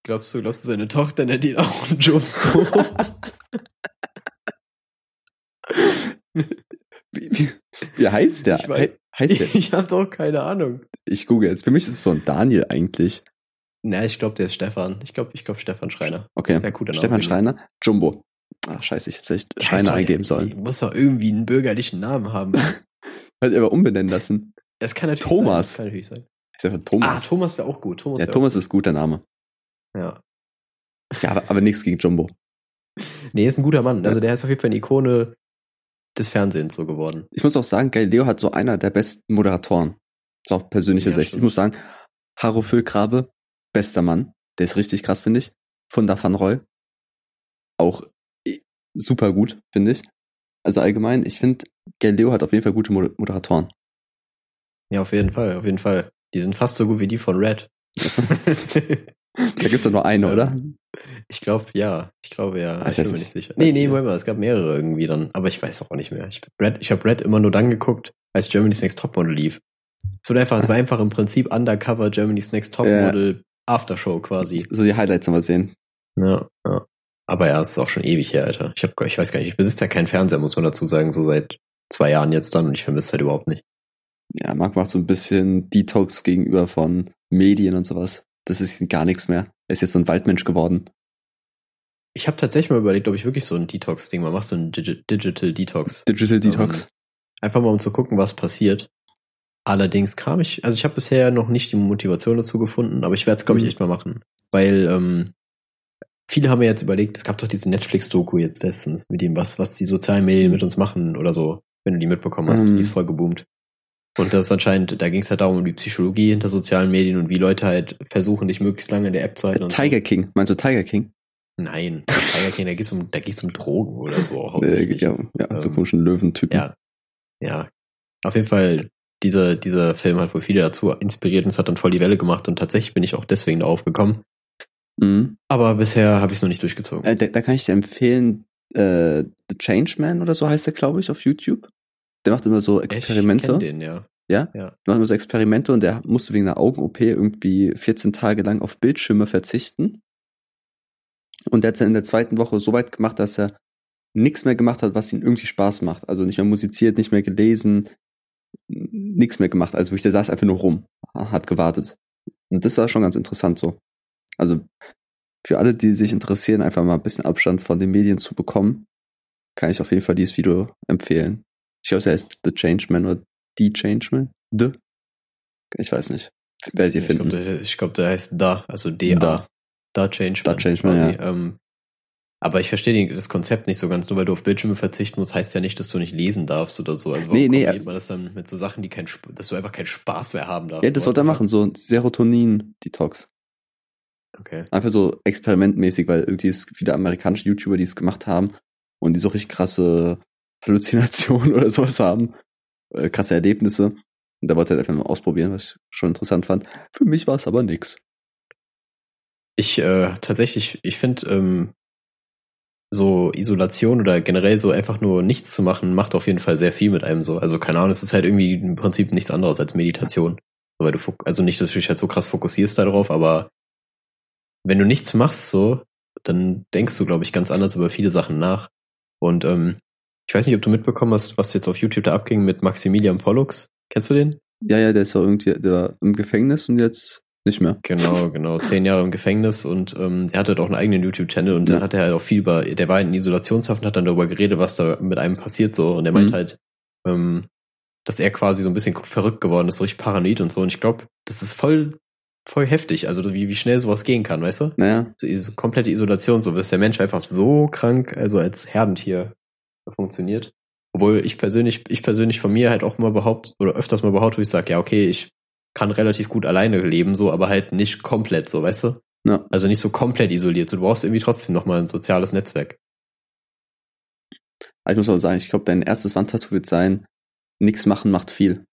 Glaubst du, glaubst du, seine Tochter nennt ihn auch [LAUGHS] Jumbo? wie, wie, wie, heißt der? Ich, weiß, heißt der? [LAUGHS] ich habe doch keine Ahnung. Ich google jetzt. Für mich ist es so ein Daniel eigentlich. Na, ich glaube, der ist Stefan. Ich glaube, ich glaube Stefan Schreiner. Okay. Stefan Schreiner. Jumbo. Ach, scheiße, ich hätte vielleicht Schreiner eingeben sollen. Muss doch irgendwie einen bürgerlichen Namen haben. [LAUGHS] Halt aber umbenennen lassen. Das kann natürlich Thomas. sein. Kann natürlich sein. Ich sag Thomas. Ah, Thomas wäre auch gut. Thomas ja, Thomas ist gut, der Name. Ja. Ja, aber, aber nichts gegen Jumbo. Nee, ist ein guter Mann. Also der ist auf jeden Fall eine Ikone des Fernsehens so geworden. Ich muss auch sagen, Galileo hat so einer der besten Moderatoren. So auf persönlicher ja, Sicht. Ich muss sagen, Haro Füllgrabe, bester Mann. Der ist richtig krass, finde ich. Funda van Roy. Auch super gut, finde ich. Also allgemein, ich finde, Galileo hat auf jeden Fall gute Moderatoren. Ja, auf jeden Fall, auf jeden Fall. Die sind fast so gut wie die von Red. [LAUGHS] [LAUGHS] da gibt's doch nur eine, oder? Ich glaube, ja. Ich glaube, ja. Ach, ich bin mir nicht sicher. Nee, nee, Moment mal, es gab mehrere irgendwie dann. Aber ich weiß auch nicht mehr. Ich, Red, ich habe Red immer nur dann geguckt, als Germany's Next Topmodel lief. Es wurde einfach, es war einfach im Prinzip Undercover Germany's Next Topmodel ja. Aftershow quasi. So die Highlights nochmal sehen. Ja, ja. Aber ja, es ist auch schon ewig her, Alter. Ich, hab, ich weiß gar nicht, ich besitze ja keinen Fernseher, muss man dazu sagen, so seit zwei Jahren jetzt dann und ich vermisse halt überhaupt nicht ja, Marc macht so ein bisschen Detox gegenüber von Medien und sowas. Das ist gar nichts mehr. Er ist jetzt so ein Waldmensch geworden. Ich habe tatsächlich mal überlegt, ob ich wirklich so ein Detox-Ding mal mache, so ein Digi Digital Detox. Digital Detox. Um, einfach mal um zu gucken, was passiert. Allerdings kam ich, also ich habe bisher noch nicht die Motivation dazu gefunden, aber ich werde es, glaube ich, mhm. echt mal machen. Weil ähm, viele haben mir jetzt überlegt, es gab doch diese Netflix-Doku jetzt letztens mit dem, was, was die sozialen Medien mit uns machen oder so, wenn du die mitbekommen hast. Mhm. Die ist voll geboomt. Und das ist anscheinend, da ging es halt darum, um die Psychologie hinter sozialen Medien und wie Leute halt versuchen, dich möglichst lange in der App zu halten. Tiger so. King, meinst du Tiger King? Nein, Tiger King, da geht's um, da geht's um Drogen oder so hauptsächlich. Ja, ja ähm, so komischen Löwentypen. Ja, ja. Auf jeden Fall, dieser, dieser Film hat wohl viele dazu inspiriert und es hat dann voll die Welle gemacht und tatsächlich bin ich auch deswegen darauf gekommen. Mhm. Aber bisher habe ich es noch nicht durchgezogen. Äh, da, da, kann ich dir empfehlen, äh, The Changeman oder so heißt der, glaube ich, auf YouTube. Der macht immer so Experimente. Ich den, ja. Ja? ja. Der macht immer so Experimente und der musste wegen einer Augen-OP irgendwie 14 Tage lang auf Bildschirme verzichten. Und der hat es dann in der zweiten Woche so weit gemacht, dass er nichts mehr gemacht hat, was ihm irgendwie Spaß macht. Also nicht mehr musiziert, nicht mehr gelesen, nichts mehr gemacht. Also wirklich, der saß einfach nur rum, hat gewartet. Und das war schon ganz interessant so. Also für alle, die sich interessieren, einfach mal ein bisschen Abstand von den Medien zu bekommen, kann ich auf jeden Fall dieses Video empfehlen. Ich glaube, es heißt The Changeman oder The Changeman. The? Ich weiß nicht. Werdet ihr finden. Ich glaube, der, heißt Da, also D-A. Da. Da Changeman. Da Changeman, quasi. ja. Ähm, aber ich verstehe das Konzept nicht so ganz. Nur weil du auf Bildschirme verzichten musst, heißt ja nicht, dass du nicht lesen darfst oder so. Also warum nee, nee, man das dann mit so Sachen, die kein, dass du einfach keinen Spaß mehr haben darfst? Ja, das sollte er machen, so Serotonin-Detox. Okay. Einfach so experimentmäßig, weil irgendwie es viele amerikanische YouTuber, die es gemacht haben und die so richtig krasse Halluzinationen [LAUGHS] oder sowas haben, äh, krasse Erlebnisse. Und da wollte er einfach mal ausprobieren, was ich schon interessant fand. Für mich war es aber nix. Ich äh, tatsächlich, ich finde ähm, so Isolation oder generell so einfach nur nichts zu machen, macht auf jeden Fall sehr viel mit einem so. Also keine Ahnung, es ist halt irgendwie im Prinzip nichts anderes als Meditation. Weil du also nicht, dass du dich halt so krass fokussierst darauf, aber wenn du nichts machst so, dann denkst du, glaube ich, ganz anders über viele Sachen nach. Und ähm, ich weiß nicht, ob du mitbekommen hast, was jetzt auf YouTube da abging mit Maximilian Pollux. Kennst du den? Ja, ja, der ist doch irgendwie der war im Gefängnis und jetzt nicht mehr. Genau, genau. Zehn Jahre im Gefängnis und ähm, er hatte halt auch einen eigenen YouTube-Channel und ja. dann hat er halt auch viel über, der war in Isolationshaft und hat dann darüber geredet, was da mit einem passiert so. Und er meint mhm. halt, ähm, dass er quasi so ein bisschen verrückt geworden ist, so richtig paranoid und so. Und ich glaube, das ist voll, voll heftig, also wie, wie schnell sowas gehen kann, weißt du? Naja. So, so komplette Isolation, so dass der Mensch einfach so krank, also als Herdentier funktioniert. Obwohl ich persönlich, ich persönlich von mir halt auch mal behaupte, oder öfters mal behaupte, wo ich sage, ja, okay, ich kann relativ gut alleine leben, so, aber halt nicht komplett, so, weißt du? Ja. Also nicht so komplett isoliert. So, du brauchst irgendwie trotzdem nochmal ein soziales Netzwerk. Ich muss aber sagen, ich glaube, dein erstes Wandtattoo wird sein, nichts machen macht viel.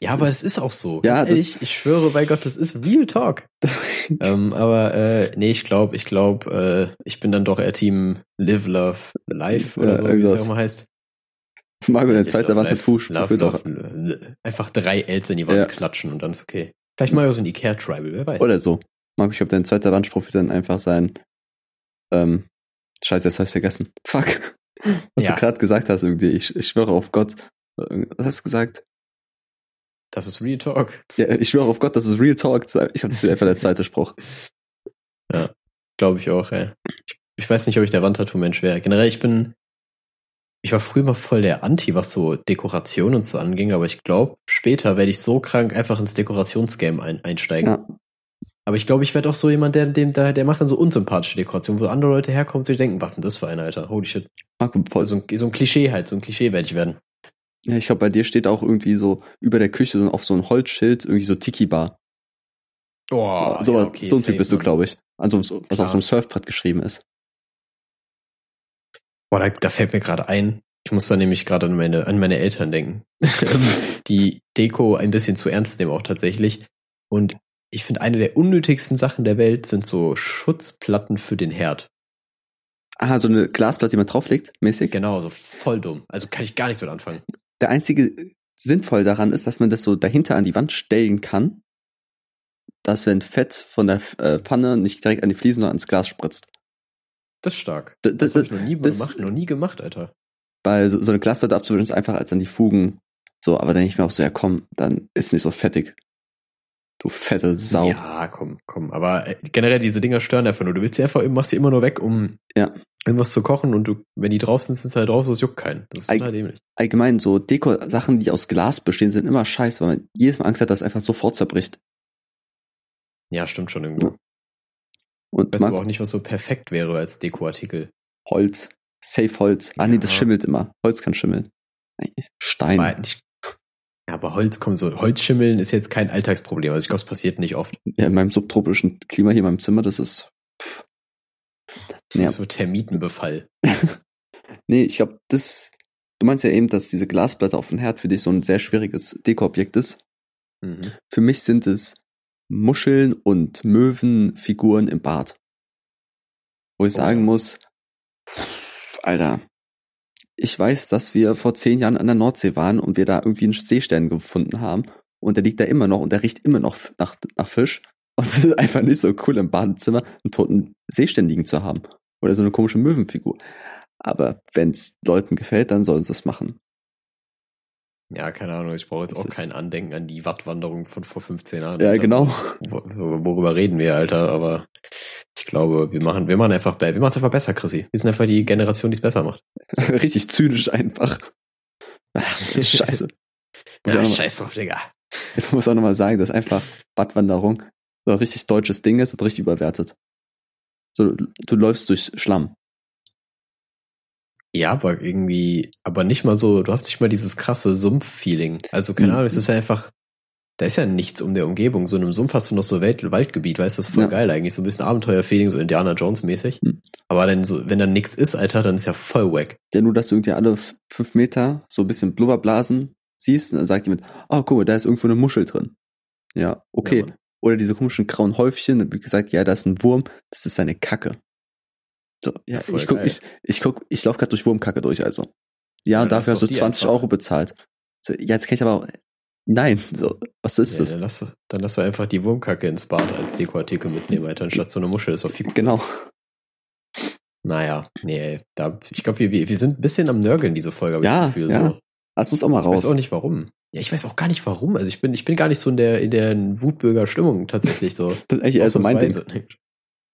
Ja, aber es ist auch so. Ja, ehrlich, ich schwöre bei Gott, das ist Real Talk. [LAUGHS] ähm, aber äh, nee, ich glaube, ich glaube, äh, ich bin dann doch eher Team Live, Love, Life oder so, wie es auch immer heißt. Marco, der zweite Wand hat Fuß. Einfach drei Ls in die Wand ja. klatschen und dann ist okay. Vielleicht mal so ein Ikea-Tribal, wer weiß. Oder so. Marco, ich glaube, dein zweiter Wandspruch wird dann einfach sein, ähm, scheiße, jetzt habe ich vergessen. [LAUGHS] Fuck. Was ja. du gerade gesagt hast irgendwie. Ich, ich schwöre auf Gott. Was hast du gesagt? Das ist Real Talk. Ja, ich schwöre auf Gott, das ist Real Talk. Ich glaube, das wird einfach der zweite Spruch. Ja, glaube ich auch, ey. Ich, ich weiß nicht, ob ich der Wandtattoo-Mensch wäre. Generell, ich bin ich war früher mal voll der Anti, was so Dekoration und so anging, aber ich glaube, später werde ich so krank einfach ins Dekorationsgame ein, einsteigen. Ja. Aber ich glaube, ich werde auch so jemand, der, dem, der, der macht dann so unsympathische Dekorationen, wo andere Leute herkommen und sich denken, was denn das für ein Alter? Holy shit. Ah, voll. So, ein, so ein Klischee halt, so ein Klischee werde ich werden. Ja, ich glaube, bei dir steht auch irgendwie so über der Küche so auf so ein Holzschild irgendwie so Tiki-Bar. Oh, so, ja, okay, so ein Typ bist du, glaube ich. Also, was auf so einem Surfbrett geschrieben ist. Boah, da, da fällt mir gerade ein, ich muss da nämlich gerade an meine, an meine Eltern denken. [LAUGHS] die Deko ein bisschen zu ernst nehmen auch tatsächlich. Und ich finde, eine der unnötigsten Sachen der Welt sind so Schutzplatten für den Herd. Aha, so eine Glasplatte, die man drauflegt, mäßig? Genau, so voll dumm. Also kann ich gar nichts mit anfangen. Der einzige sinnvoll daran ist, dass man das so dahinter an die Wand stellen kann, dass wenn Fett von der äh, Pfanne nicht direkt an die Fliesen, sondern ans Glas spritzt. Das ist stark. Das, das, das habe ich noch nie das, gemacht, noch nie gemacht, Alter. Weil so, so eine Glasplatte abzuwischen ist einfacher als dann die Fugen. So, aber dann ich mir auch so, ja komm, dann ist nicht so fettig. Du fette Sau. Ja, komm, komm. Aber äh, generell diese Dinger stören einfach nur. Du willst sie einfach, machst sie immer nur weg, um ja. irgendwas zu kochen und du, wenn die drauf sind, sind sie halt drauf, so es juckt keinen. Das ist total dämlich. Allgemein, so Deko-Sachen, die aus Glas bestehen, sind immer scheiße, weil man jedes Mal Angst hat, dass es einfach sofort zerbricht. Ja, stimmt schon irgendwo. Und weiß aber auch nicht, was so perfekt wäre als Dekoartikel. Holz. Safe Holz. Ah, nee, das schimmelt immer. Holz kann schimmeln. Stein. Nicht, ja, aber Holz kommt so. Holzschimmeln ist jetzt kein Alltagsproblem. Also ich glaube, es passiert nicht oft. Ja, in meinem subtropischen Klima hier in meinem Zimmer, das ist. Pff. Ja. So Termitenbefall. [LAUGHS] nee, ich glaube, das. Du meinst ja eben, dass diese Glasplatte auf dem Herd für dich so ein sehr schwieriges Dekoobjekt ist. Mhm. Für mich sind es Muscheln und Möwenfiguren im Bad. Wo ich oh. sagen muss, Alter, ich weiß, dass wir vor zehn Jahren an der Nordsee waren und wir da irgendwie einen Seestern gefunden haben und der liegt da immer noch und der riecht immer noch nach, nach Fisch. [LAUGHS] Und es ist einfach nicht so cool im Badezimmer einen toten Seestern liegen zu haben. Oder so eine komische Möwenfigur. Aber wenn es Leuten gefällt, dann sollen sie es machen. Ja, keine Ahnung, ich brauche jetzt das auch kein Andenken an die Wattwanderung von vor 15 Jahren. Ja, genau. Also, worüber reden wir, Alter? Aber ich glaube, wir machen, wir machen einfach, wir machen es einfach besser, Chrissy. Wir sind einfach die Generation, die es besser macht. [LAUGHS] Richtig zynisch einfach. [LAUGHS] Ach, scheiße. ja, scheiß drauf, Digga. Ich muss auch nochmal sagen, dass einfach Wattwanderung so ein richtig deutsches Ding ist und richtig überwertet. So, du läufst durch Schlamm. Ja, aber irgendwie, aber nicht mal so, du hast nicht mal dieses krasse Sumpf-Feeling. Also, keine mhm. Ahnung, es ist ja einfach, da ist ja nichts um der Umgebung. So in einem Sumpf hast du noch so Welt Waldgebiet, weißt du, das ist voll ja. geil eigentlich. So ein bisschen Abenteuer-Feeling, so Indiana Jones-mäßig. Mhm. Aber dann so, wenn da nichts ist, Alter, dann ist ja voll wack. Ja, nur, dass du irgendwie alle fünf Meter so ein bisschen Blubberblasen siehst und dann sagt jemand, oh, guck mal, da ist irgendwo eine Muschel drin. Ja, okay. Ja, Oder diese komischen grauen Häufchen, dann wird gesagt, ja, da ist ein Wurm, das ist seine Kacke. Ja, ich guck, ich, ich guck, ich laufe gerade durch Wurmkacke durch, also. Ja, ja dafür hast du 20 einfach. Euro bezahlt. Ja, jetzt kann ich aber auch, nein, so, was ist ja, das? Dann lass, du, dann lass du einfach die Wurmkacke ins Bad als Dekoartikel mitnehmen, Alter, anstatt so eine Muschel, ist doch viel Genau. Naja, nee, da, ich glaube, wir, wir sind ein bisschen am Nörgeln, diese Folge, habe ja, ich das Gefühl, ja. so. Das muss auch mal raus. Ich weiß auch nicht warum. Ja, ich weiß auch gar nicht warum. Also ich bin, ich bin gar nicht so in der, in der Wutbürger-Stimmung tatsächlich so. [LAUGHS] das ist eigentlich eher so mein Ding.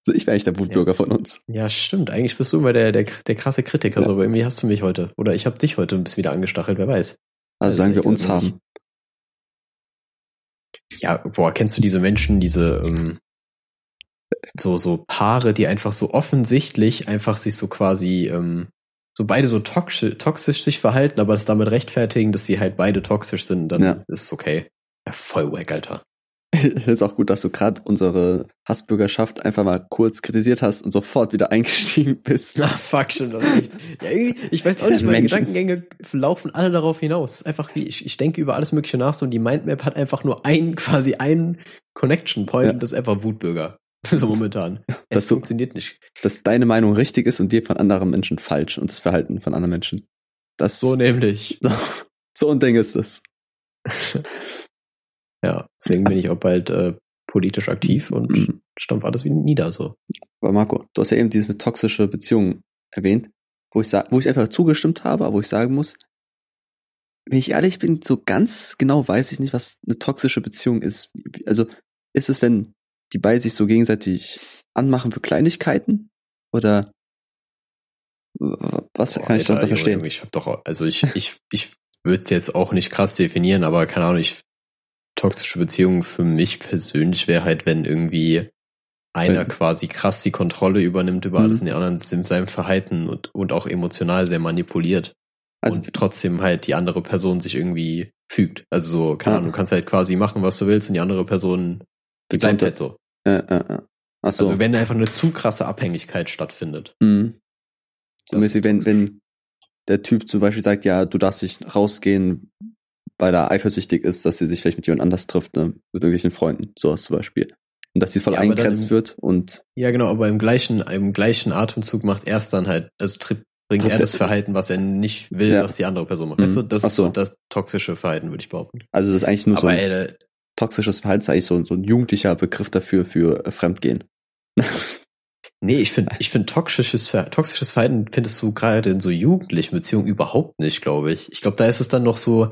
Also ich wäre eigentlich der Wutbürger ja. von uns. Ja, stimmt. Eigentlich bist du immer der, der, der krasse Kritiker, ja. so, aber irgendwie hast du mich heute. Oder ich habe dich heute ein bisschen wieder angestachelt, wer weiß. Also sagen wir uns haben. Ja, boah, kennst du diese Menschen, diese, ähm, so, so Paare, die einfach so offensichtlich einfach sich so quasi, ähm, so beide so toxisch, toxisch sich verhalten, aber das damit rechtfertigen, dass sie halt beide toxisch sind, dann ja. ist es okay. Ja, voll wack, Alter. Ich finde es auch gut, dass du gerade unsere Hassbürgerschaft einfach mal kurz kritisiert hast und sofort wieder [LAUGHS] eingestiegen bist. Ah, fuck, schon das nicht. Ja, ich weiß auch nicht, meine Menschen. Gedankengänge laufen alle darauf hinaus. Einfach wie, ich, ich denke über alles Mögliche nach so und die Mindmap hat einfach nur ein, [LAUGHS] quasi einen Connection Point ja. und das ist einfach Wutbürger. [LAUGHS] So momentan. Es du, funktioniert nicht. Dass deine Meinung richtig ist und dir von anderen Menschen falsch und das Verhalten von anderen Menschen. Das, so nämlich. So, so ein Ding ist das. Ja, deswegen bin ich auch bald äh, politisch aktiv und mhm. stampf alles wieder nieder so. Aber Marco, du hast ja eben dieses mit toxische Beziehungen erwähnt, wo ich sag, wo ich einfach zugestimmt habe, aber wo ich sagen muss, wenn ich ehrlich bin, so ganz genau weiß ich nicht, was eine toxische Beziehung ist. Also ist es, wenn die beide sich so gegenseitig anmachen für Kleinigkeiten? Oder was Boah, kann ich Alter, da verstehen? Ich hab doch, also ich, ich, ich würde es jetzt auch nicht krass definieren, aber keine Ahnung, ich, toxische Beziehungen für mich persönlich wäre halt, wenn irgendwie einer quasi krass die Kontrolle übernimmt über alles mhm. und die anderen sind seinem Verhalten und, und auch emotional sehr manipuliert. Also und trotzdem halt die andere Person sich irgendwie fügt. Also so, keine Ahnung, du kannst halt quasi machen, was du willst und die andere Person bleibt halt so. Äh, äh, äh. Ach so. Also wenn einfach eine zu krasse Abhängigkeit stattfindet. Mhm. So mäßig, wenn, wenn der Typ zum Beispiel sagt, ja, du darfst nicht rausgehen, weil er eifersüchtig ist, dass sie sich vielleicht mit jemand anders trifft, ne? mit irgendwelchen Freunden, sowas zum Beispiel. Und dass sie voll ja, eingegrenzt im, wird und. Ja, genau, aber im gleichen, im gleichen Atemzug macht er es dann halt, also tritt, bringt er das Verhalten, was er nicht will, ja. was die andere Person macht. Mhm. Weißt du, das Ach so. ist so das toxische Verhalten, würde ich behaupten. Also das ist eigentlich nur aber, so. Ey, toxisches Verhalten ist eigentlich so, so ein jugendlicher Begriff dafür für äh, Fremdgehen. [LAUGHS] nee, ich finde, ich finde toxisches, toxisches Verhalten findest du gerade in so jugendlichen Beziehungen überhaupt nicht, glaube ich. Ich glaube, da ist es dann noch so,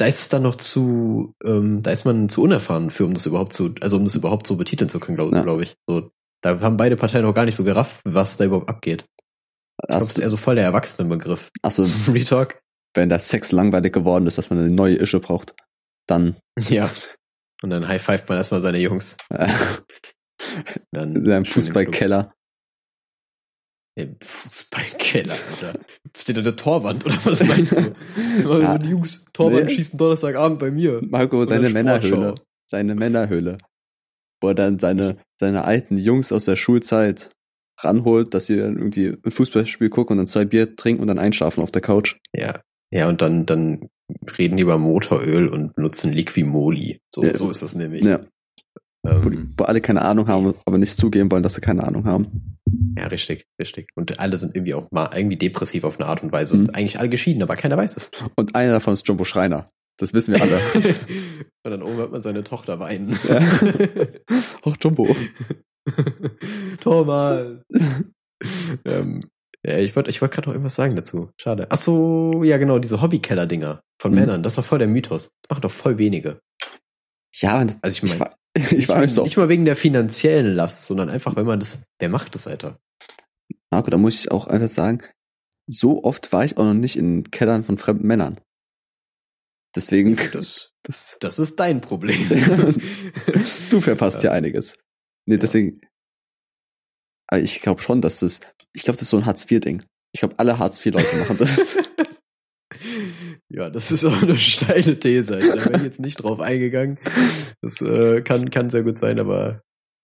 da ist es dann noch zu, ähm, da ist man zu unerfahren für, um das überhaupt zu, also um das überhaupt so betiteln zu können, glaube ja. glaub ich. So, da haben beide Parteien noch gar nicht so gerafft, was da überhaupt abgeht. Ich glaube, das ist eher so voll der Erwachsenenbegriff. Achso. So [LAUGHS] Retalk. Wenn der Sex langweilig geworden ist, dass man eine neue Ische braucht, dann. [LAUGHS] Ja. Und dann high-five man erstmal seine Jungs. [LAUGHS] dann In seinem Fußballkeller. Im Fußballkeller, Alter. Steht da der Torwand oder was meinst du? [LAUGHS] ja. Die Jungs, Torwand nee. schießen Donnerstagabend bei mir. Marco, seine Männerhöhle. Seine Männerhöhle. Wo er dann seine, seine alten Jungs aus der Schulzeit ranholt, dass sie dann irgendwie ein Fußballspiel gucken und dann zwei Bier trinken und dann einschlafen auf der Couch. Ja. Ja, und dann, dann reden die über Motoröl und benutzen Liquimoli. So, ja. so ist das nämlich. Ja. Ähm, wo, die, wo alle keine Ahnung haben, aber nicht zugeben wollen, dass sie keine Ahnung haben. Ja, richtig, richtig. Und alle sind irgendwie auch mal irgendwie depressiv auf eine Art und Weise. Mhm. Und eigentlich alle geschieden, aber keiner weiß es. Und einer davon ist Jumbo Schreiner. Das wissen wir alle. [LAUGHS] und dann oben hört man seine Tochter weinen. Ja. [LAUGHS] Auch Jumbo. [LAUGHS] Thomas. ähm, ja, ich wollte ich wollt gerade noch irgendwas sagen dazu. Schade. Ach so, ja genau, diese Hobbykeller-Dinger von mhm. Männern. Das ist doch voll der Mythos. Das machen doch voll wenige. Ja, also ich meine, [LAUGHS] ich, ich war nicht so. Nicht mal wegen der finanziellen Last, sondern einfach, wenn man das, wer macht das, Alter? Marco, da muss ich auch einfach sagen, so oft war ich auch noch nicht in Kellern von fremden Männern. Deswegen. Das, [LAUGHS] das, das ist dein Problem. [LAUGHS] du verpasst ja, ja einiges. Nee, ja. deswegen. Aber ich glaube schon, dass das, ich glaube, das ist so ein Hartz-IV-Ding. Ich glaube, alle Hartz-IV-Leute machen das. Ja, das ist auch eine [LAUGHS] steile These. Da bin ich jetzt nicht drauf eingegangen. Das äh, kann, kann sehr gut sein, aber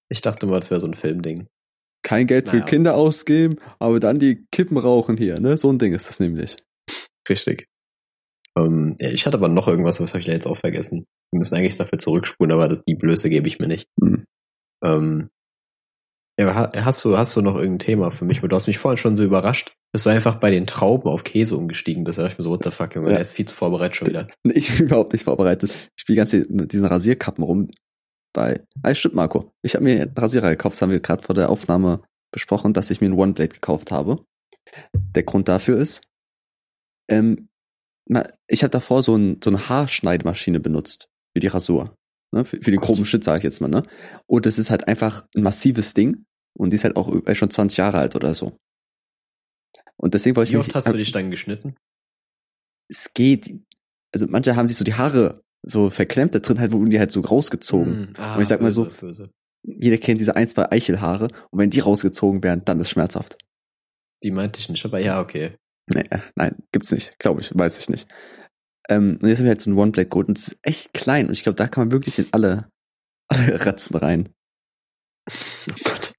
ich dachte mal, das wäre so ein Filmding. Kein Geld naja. für Kinder ausgeben, aber dann die Kippen rauchen hier, ne? So ein Ding ist das nämlich. Richtig. Ähm, ja, ich hatte aber noch irgendwas, was habe ich da jetzt auch vergessen. Wir müssen eigentlich dafür zurückspulen, aber das, die Blöße gebe ich mir nicht. Mhm. Ähm, ja, hast du, hast du noch irgendein Thema für mich? Du hast mich vorhin schon so überrascht, dass du einfach bei den Trauben auf Käse umgestiegen bist. Da dachte ich mir so, what the fuck, Junge, ja. der ist viel zu vorbereitet schon wieder. [LAUGHS] Ich bin überhaupt nicht vorbereitet. Ich spiele ganz mit diesen Rasierkappen rum. Bei, ah, stimmt, Marco. Ich habe mir einen Rasierer gekauft, das haben wir gerade vor der Aufnahme besprochen, dass ich mir einen One-Blade gekauft habe. Der Grund dafür ist, ähm, ich habe davor so, ein, so eine Haarschneidemaschine benutzt für die Rasur. Ne? Für, für den groben Schnitt, sage ich jetzt mal. Ne? Und das ist halt einfach ein massives Ding. Und die ist halt auch schon 20 Jahre alt oder so. Und deswegen wollte ich. Wie oft hast du dich dann geschnitten? Es geht. Also manche haben sich so die Haare so verklemmt da drin, halt wurden die halt so rausgezogen. Mm, ah, und ich sag mal so, böse. jeder kennt diese ein, zwei Eichelhaare und wenn die rausgezogen werden, dann ist schmerzhaft. Die meinte ich nicht, aber ja, okay. Nee, nein, gibt's nicht, glaube ich, weiß ich nicht. Ähm, und jetzt haben wir halt so ein One-Blade Gold und es ist echt klein und ich glaube, da kann man wirklich in alle, [LAUGHS] alle Ratzen rein. [LAUGHS] Oh Gott.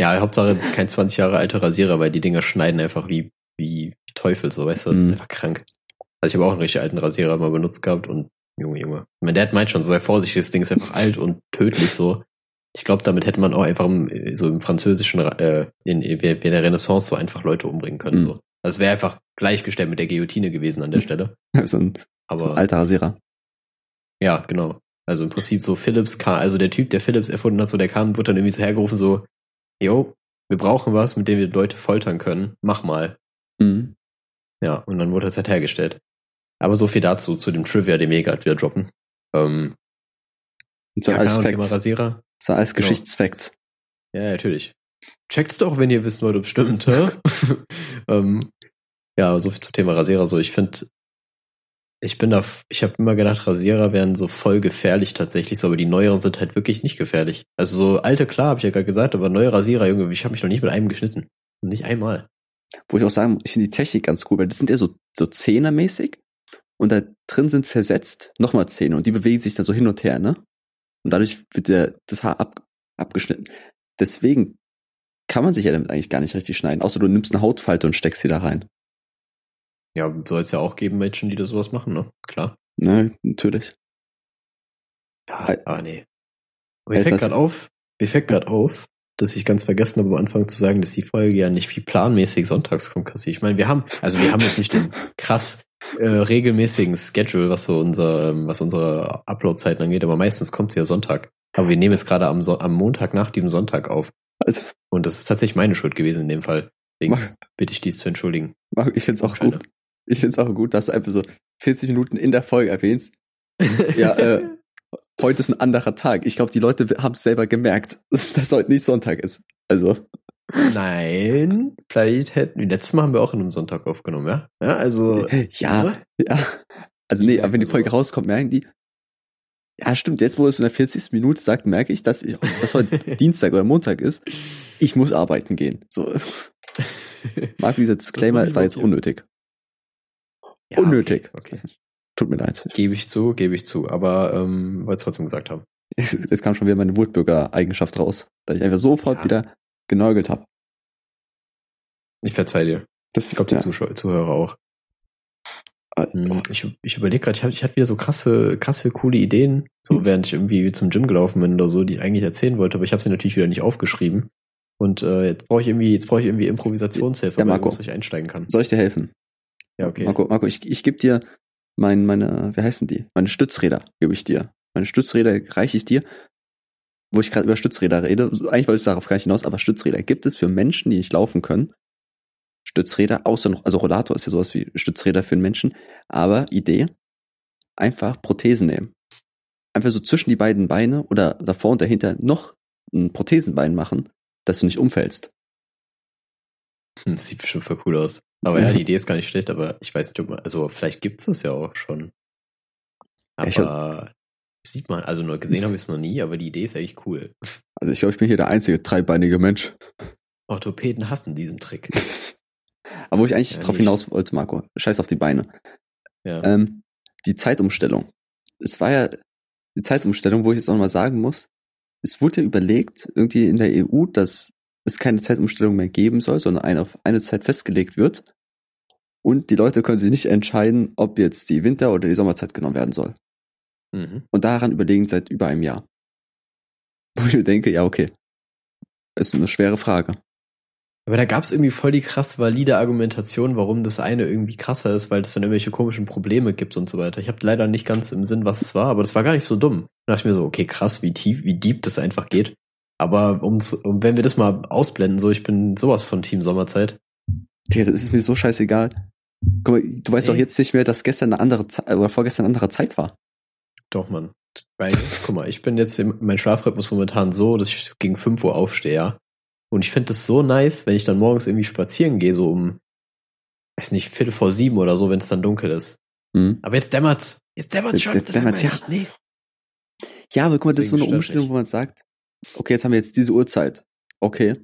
Ja, Hauptsache kein 20 Jahre alter Rasierer, weil die Dinger schneiden einfach wie, wie Teufel, so, weißt du, das ist mhm. einfach krank. Also ich habe auch einen richtig alten Rasierer mal benutzt gehabt und Junge, Junge. Mein Dad meint schon, so sei vorsichtig, das Ding ist einfach alt und tödlich so. Ich glaube, damit hätte man auch einfach im, so im französischen, äh, in, in der Renaissance so einfach Leute umbringen können. Mhm. So. Also es wäre einfach gleichgestellt mit der Guillotine gewesen an der Stelle. [LAUGHS] so, ein, Aber, so ein alter Rasierer. Ja, genau. Also im Prinzip so Philips kam, also der Typ, der Philips erfunden hat, so der kam, wurde dann irgendwie so hergerufen, so, jo, wir brauchen was, mit dem wir Leute foltern können. Mach mal. Mhm. Ja, und dann wurde das halt hergestellt. Aber so viel dazu, zu dem Trivia, den wir gerade wieder droppen. Ähm, und so ja, als Facts. Rasierer. So als genau. Geschichtsfacts. Ja, natürlich. Checkt's doch, wenn ihr wissen wollt, ob es stimmt. [LAUGHS] ähm, ja, so viel zum Thema Rasierer. So, ich finde, ich bin da, ich habe immer gedacht, Rasierer wären so voll gefährlich tatsächlich, so, aber die neueren sind halt wirklich nicht gefährlich. Also so alte, klar, habe ich ja gerade gesagt, aber neue Rasierer, Junge, ich habe mich noch nicht mit einem geschnitten. Nicht einmal. Wo ich auch sagen, ich finde die Technik ganz cool, weil das sind ja so, so Zehnermäßig und da drin sind versetzt nochmal Zähne und die bewegen sich dann so hin und her, ne? Und dadurch wird der, das Haar ab, abgeschnitten. Deswegen kann man sich ja damit eigentlich gar nicht richtig schneiden, außer du nimmst eine Hautfalte und steckst sie da rein. Ja, soll es ja auch geben Menschen, die da sowas machen, ne? Klar. Ne, natürlich. Ja, ah, nee. mir fällt gerade auf, mir fällt gerade auf, dass ich ganz vergessen habe am Anfang zu sagen, dass die Folge ja nicht wie planmäßig sonntags kommt, Kassi. Ich meine, wir haben, also wir haben jetzt nicht den krass äh, regelmäßigen Schedule, was so unser, was unsere Upload-Zeiten angeht, aber meistens kommt sie ja Sonntag. Aber wir nehmen es gerade am, so am Montag nach dem Sonntag auf. Also, Und das ist tatsächlich meine Schuld gewesen in dem Fall. Deswegen bitte ich dies zu entschuldigen. Ich finde es auch gut. Ich finde es auch gut, dass du einfach so 40 Minuten in der Folge erwähnst. ja, äh, [LAUGHS] heute ist ein anderer Tag. Ich glaube, die Leute haben es selber gemerkt, [LAUGHS] dass heute nicht Sonntag ist. Also. Nein, vielleicht hätten, letztes Mal haben wir auch in einem Sonntag aufgenommen, ja? Ja, also. Ja, ja. ja. Also nee, aber wenn die Folge rauskommt, merken die, ja, stimmt, jetzt wo es in der 40. Minute sagt, merke ich, dass, ich, dass heute [LAUGHS] Dienstag oder Montag ist. Ich muss arbeiten gehen. So. Marc, dieser Disclaimer war jetzt unnötig. Ja, unnötig. Okay, okay. Tut mir leid. Gebe ich zu, gebe ich zu. Aber ähm, wollte es trotzdem gesagt haben. Es kam schon wieder meine Wutbürger-Eigenschaft raus, da ich einfach sofort ja. wieder genörgelt habe. Ich verzeih dir. Das ich glaube, die ja. Zuschauer, Zuhörer auch. Ah, hm, ich, ich überlege gerade, ich, hab, ich hatte wieder so krasse, krasse, coole Ideen, so hm. während ich irgendwie zum Gym gelaufen bin oder so, die ich eigentlich erzählen wollte, aber ich habe sie natürlich wieder nicht aufgeschrieben. Und äh, jetzt brauche ich irgendwie, jetzt brauche ich irgendwie Improvisationshilfe, ja, Marco, wo ich einsteigen kann. Soll ich dir helfen? Ja, okay. Marco, Marco, ich, ich gebe dir mein, meine, wie heißen die? Meine Stützräder gebe ich dir. Meine Stützräder reiche ich dir. wo ich gerade über Stützräder rede, eigentlich wollte ich darauf gar nicht hinaus, aber Stützräder gibt es für Menschen, die nicht laufen können. Stützräder, außer noch, also Rollator ist ja sowas wie Stützräder für den Menschen, aber Idee, einfach Prothesen nehmen. Einfach so zwischen die beiden Beine oder davor und dahinter noch ein Prothesenbein machen, dass du nicht umfällst. Das [LAUGHS] sieht bestimmt voll cool aus. Aber ja, die Idee ist gar nicht schlecht, aber ich weiß nicht, ob man, also vielleicht gibt es das ja auch schon. Aber sieht man, also nur gesehen habe ich es noch nie, aber die Idee ist eigentlich cool. [LAUGHS] Also ich glaube, ich bin hier der einzige dreibeinige Mensch. Orthopäden hassen diesen Trick. [LAUGHS] aber wo ich eigentlich ja, drauf hinaus wollte, Marco, scheiß auf die Beine. Ja. Ähm, die Zeitumstellung. Es war ja die Zeitumstellung, wo ich jetzt auch mal sagen muss, es wurde ja überlegt, irgendwie in der EU, dass es keine Zeitumstellung mehr geben soll, sondern eine auf eine Zeit festgelegt wird. Und die Leute können sich nicht entscheiden, ob jetzt die Winter- oder die Sommerzeit genommen werden soll. Mhm. Und daran überlegen seit über einem Jahr. Wo ich mir denke, ja, okay. Ist eine schwere Frage. Aber da gab es irgendwie voll die krass valide Argumentation, warum das eine irgendwie krasser ist, weil es dann irgendwelche komischen Probleme gibt und so weiter. Ich habe leider nicht ganz im Sinn, was es war, aber das war gar nicht so dumm. Da dachte ich mir so, okay, krass, wie tief, wie deep das einfach geht. Aber um's, um, wenn wir das mal ausblenden, so, ich bin sowas von Team Sommerzeit. Das ist mir so scheißegal. Guck mal, du weißt doch jetzt nicht mehr, dass gestern eine andere Zeit oder vorgestern eine andere Zeit war. Doch, Mann. Weil, guck mal, ich bin jetzt im, mein Schlafrhythmus momentan so, dass ich gegen 5 Uhr aufstehe, ja. Und ich finde das so nice, wenn ich dann morgens irgendwie spazieren gehe, so um, weiß nicht, Viertel vor sieben oder so, wenn es dann dunkel ist. Mhm. Aber jetzt dämmert's. Jetzt dämmert's schon. Jetzt dämmert's, ja. Nee. Ja, aber guck mal, das ist so eine Umstellung, wo man sagt, okay, jetzt haben wir jetzt diese Uhrzeit. Okay.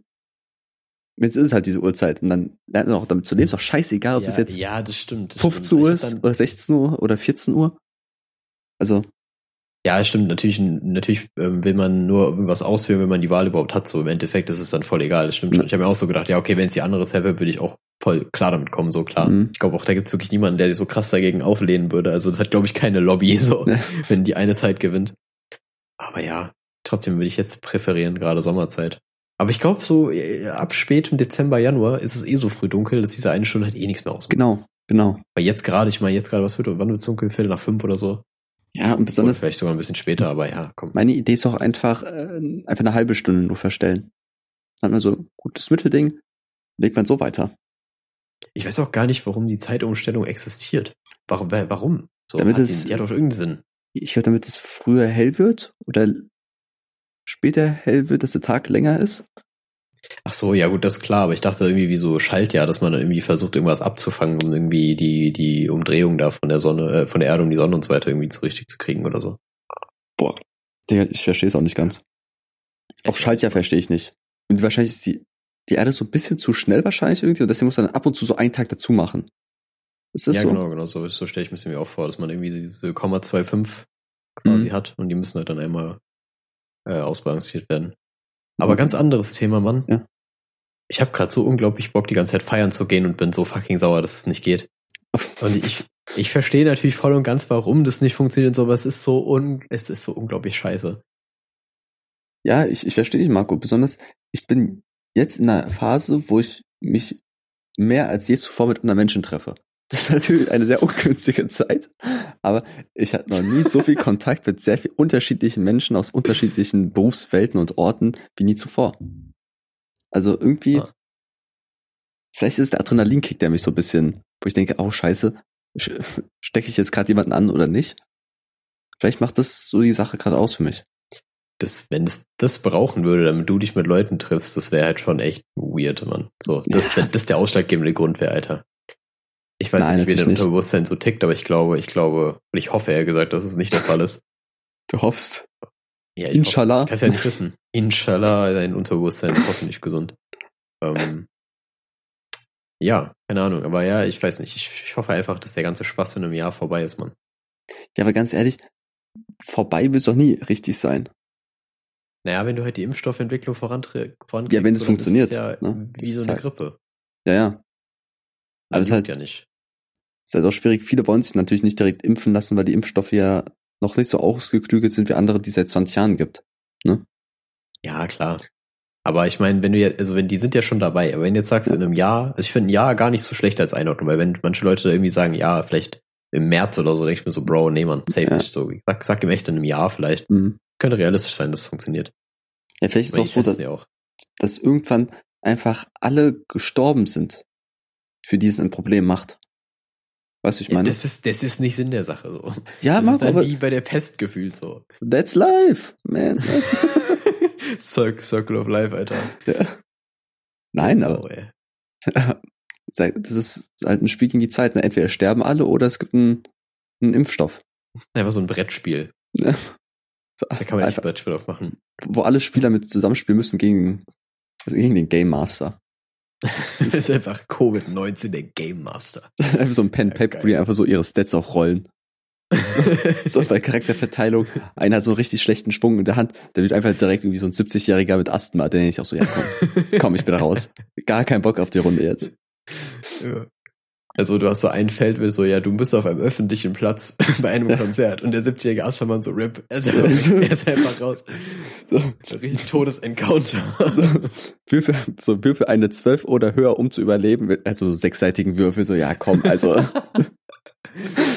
Jetzt ist es halt diese Uhrzeit. Und dann lernt man auch damit zu leben. Ist doch scheißegal, ob ja, das jetzt ja, das stimmt, das 15 stimmt. Uhr ist oder 16 Uhr oder 14 Uhr. Also. Ja, stimmt. Natürlich, natürlich ähm, will man nur irgendwas ausführen, wenn man die Wahl überhaupt hat. So im Endeffekt ist es dann voll egal. Das stimmt schon. Ich habe mir auch so gedacht, ja, okay, wenn es die andere Zeit wäre, würde ich auch voll klar damit kommen, so klar. Mhm. Ich glaube auch, da gibt es wirklich niemanden, der sich so krass dagegen auflehnen würde. Also das hat, glaube ich, keine Lobby, so, wenn die eine Zeit gewinnt. Aber ja, trotzdem würde ich jetzt präferieren, gerade Sommerzeit. Aber ich glaube, so äh, ab spätem Dezember, Januar ist es eh so früh dunkel, dass diese eine Stunde halt eh nichts mehr ausmacht. Genau, genau. Weil jetzt gerade, ich meine, jetzt gerade, was wird, wann wird es dunkel? Viertel nach fünf oder so? Ja, und besonders. Oder vielleicht sogar ein bisschen später, aber ja, komm. Meine Idee ist auch einfach, äh, einfach eine halbe Stunde nur verstellen. Dann hat man so ein gutes Mittelding, legt man so weiter. Ich weiß auch gar nicht, warum die Zeitumstellung existiert. Warum? Warum? So, damit es, die, die hat doch irgendeinen Sinn. Ich glaube, damit es früher hell wird oder später hell wird, dass der Tag länger ist. Ach so, ja gut, das ist klar, aber ich dachte irgendwie wie so Schaltjahr, dass man dann irgendwie versucht, irgendwas abzufangen, um irgendwie die, die Umdrehung da von der Sonne, äh, von der Erde um die Sonne und so weiter irgendwie zu richtig zu kriegen oder so. Boah, Digga, ich verstehe es auch nicht ganz. Auch Schaltjahr verstehe ich nicht. Und wahrscheinlich ist die, die Erde so ein bisschen zu schnell wahrscheinlich irgendwie und deswegen muss man dann ab und zu so einen Tag dazu machen. Ist das ja, so? genau, genau, so, so stelle ich mir das irgendwie auch vor, dass man irgendwie diese 0,25 quasi mhm. hat und die müssen halt dann einmal äh, ausbalanciert werden. Aber mhm. ganz anderes Thema, Mann. Ja. Ich habe gerade so unglaublich Bock, die ganze Zeit feiern zu gehen und bin so fucking sauer, dass es nicht geht. Und ich, ich verstehe natürlich voll und ganz, warum das nicht funktioniert und so, aber es ist so un, es ist so unglaublich scheiße. Ja, ich, ich verstehe dich, Marco. Besonders, ich bin jetzt in einer Phase, wo ich mich mehr als je zuvor mit anderen Menschen treffe. Das ist natürlich eine sehr ungünstige Zeit, aber ich hatte noch nie so viel Kontakt mit sehr viel unterschiedlichen Menschen aus unterschiedlichen Berufswelten und Orten wie nie zuvor. Also irgendwie, ja. vielleicht ist es der Adrenalinkick, der mich so ein bisschen, wo ich denke, oh scheiße, stecke ich jetzt gerade jemanden an oder nicht? Vielleicht macht das so die Sache gerade aus für mich. Das, wenn es das brauchen würde, damit du dich mit Leuten triffst, das wäre halt schon echt weird, Mann. So, das, ja. das der ausschlaggebende Grund wäre, Alter. Ich weiß Nein, nicht, wie dein Unterbewusstsein so tickt, aber ich glaube, ich glaube, und ich hoffe eher gesagt, dass es nicht der Fall ist. Du hoffst? Ja, ich Inshallah. Hoffe, kannst ja nicht wissen. Inshallah, dein Unterbewusstsein ist hoffentlich gesund. Ähm, ja, keine Ahnung, aber ja, ich weiß nicht. Ich, ich hoffe einfach, dass der ganze Spaß in einem Jahr vorbei ist, Mann. Ja, aber ganz ehrlich, vorbei wird es doch nie richtig sein. Naja, wenn du halt die Impfstoffentwicklung vorankriegst, ja, wenn es funktioniert, ist ja ne? wie so eine halt, Grippe. Ja, ja. Aber es halt ja nicht. Ist halt auch schwierig. Viele wollen sich natürlich nicht direkt impfen lassen, weil die Impfstoffe ja noch nicht so ausgeklügelt sind wie andere, die es seit 20 Jahren gibt. Ne? Ja, klar. Aber ich meine, wenn du jetzt, also wenn die sind ja schon dabei, aber wenn du jetzt sagst, ja. in einem Jahr, also ich finde ein Jahr gar nicht so schlecht als Einordnung, weil wenn manche Leute irgendwie sagen, ja, vielleicht im März oder so, denke ich mir so, Bro, nee, man, safe ja. nicht so. Sag, sag ihm echt in einem Jahr vielleicht. Mhm. Könnte realistisch sein, dass es funktioniert. Ja, vielleicht ist es auch so, dass, auch. dass irgendwann einfach alle gestorben sind, für die es ein Problem macht. Weißt du, ich meine? Das ist, das ist nicht Sinn der Sache so. Ja, das Marco, ist halt aber wie bei der Pest gefühlt so. That's life, man. [LAUGHS] Circle of Life, Alter. Ja. Nein, aber. Oh, [LAUGHS] das ist halt ein Spiel gegen die Zeit. Ne? Entweder sterben alle oder es gibt einen, einen Impfstoff. Einfach so ein Brettspiel. Ja. So, da kann man echt ein Brettspiel aufmachen. Wo alle Spieler mit zusammenspielen müssen gegen, also gegen den Game Master. [LAUGHS] das ist einfach Covid-19 der Game Master. einfach so ein Pen-Paper, wo die einfach so ihre Stats auch rollen. [LAUGHS] so bei Charakterverteilung. Einer hat so einen richtig schlechten Schwung in der Hand, der wird einfach direkt irgendwie so ein 70-Jähriger mit Asthma, der ich auch so, ja komm, komm, ich bin raus. Gar keinen Bock auf die Runde jetzt. Ja. Also du hast so ein Feld, wo so, ja, du bist auf einem öffentlichen Platz [LAUGHS] bei einem Konzert und der 70-jährige Aschermann so RIP. Er ist, einfach, [LAUGHS] er ist einfach raus. So. Richtig Todesencounter. So, Würfe, so Würfe eine 12 oder höher, um zu überleben. Also sechsseitigen Würfel, so, ja, komm, also. [LAUGHS]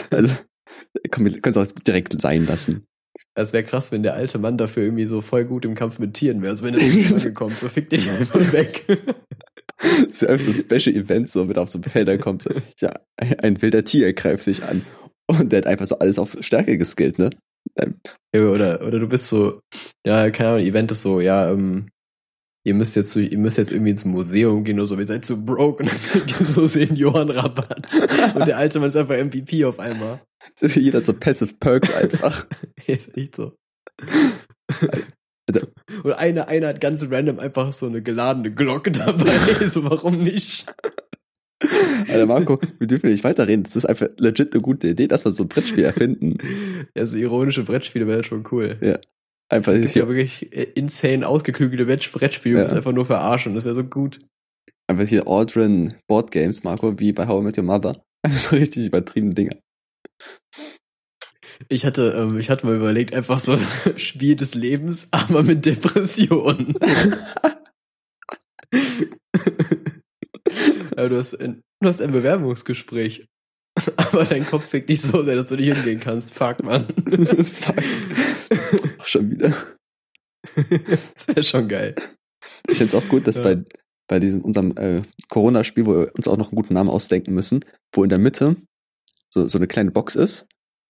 also komm, wir können es auch direkt sein lassen. Es wäre krass, wenn der alte Mann dafür irgendwie so voll gut im Kampf mit Tieren wäre. Also wenn er nicht kommt, so fickt die einfach weg. [LAUGHS] Das ist einfach so Special Event, so mit auf so Felder kommt. So, ja, ein wilder Tier greift sich an. Und der hat einfach so alles auf Stärke geskillt, ne? Ja, oder, oder du bist so, ja, keine Ahnung, Event ist so, ja, ähm, ihr müsst jetzt so, ihr müsst jetzt irgendwie ins Museum gehen oder so, ihr seid zu broke und dann kriegt ihr so Seniorenrabatt. Und der alte Mann ist einfach MVP auf einmal. [LAUGHS] Jeder so Passive Perks einfach. [LAUGHS] ist echt so. Und einer, einer hat ganz random einfach so eine geladene Glocke dabei. [LAUGHS] so, warum nicht? Alter Marco, wir dürfen nicht weiterreden. Das ist einfach legit eine gute Idee, dass wir so ein Brettspiel erfinden. Ja, so ironische Brettspiele wäre schon cool. Ja. Einfach es gibt ja wirklich äh, insane ausgeklügelte Brettspiele, ja. das einfach nur verarschen. Das wäre so gut. Einfach hier Aldrin Board Games, Marco, wie bei How I Met Your Mother. Einfach so richtig übertriebene Dinger. Ich hatte, ähm, ich hatte mal überlegt, einfach so [LAUGHS] Spiel des Lebens, aber mit Depressionen. [LAUGHS] ja, du, hast ein, du hast ein Bewerbungsgespräch. [LAUGHS] Aber dein Kopf fickt dich so sehr, dass du nicht hingehen kannst. Fuck, Mann. Fuck. Ach, schon wieder. das wäre schon geil. Ich finde es auch gut, dass ja. bei, bei diesem unserem äh, Corona-Spiel, wo wir uns auch noch einen guten Namen ausdenken müssen, wo in der Mitte so, so eine kleine Box ist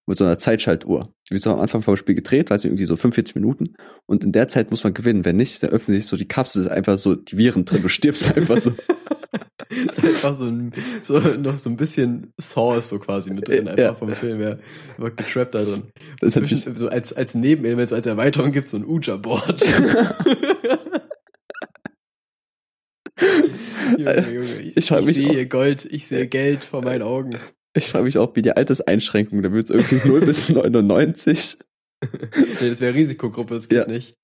mit so einer Zeitschaltuhr. Wird so am Anfang vom Spiel gedreht, weiß ich, irgendwie so 45 Minuten. Und in der Zeit muss man gewinnen. Wenn nicht, dann öffnet sich so die Kapsel, ist einfach so die Viren drin, du stirbst [LAUGHS] einfach so. ist einfach so ein, so noch so ein bisschen Sauce so quasi mit drin, einfach ja. vom Film, ja. Einfach getrappt da drin. Das ist so als, als Nebenelement, so als Erweiterung gibt so ein Uja-Board. [LAUGHS] Junge, Junge, ich, ich, ich sehe Gold, ich sehe Geld vor meinen Augen. Ich frage mich auch, wie die Alterseinschränkung, da wird es irgendwie [LAUGHS] 0 bis 99. Das wäre Risikogruppe, das geht ja. nicht.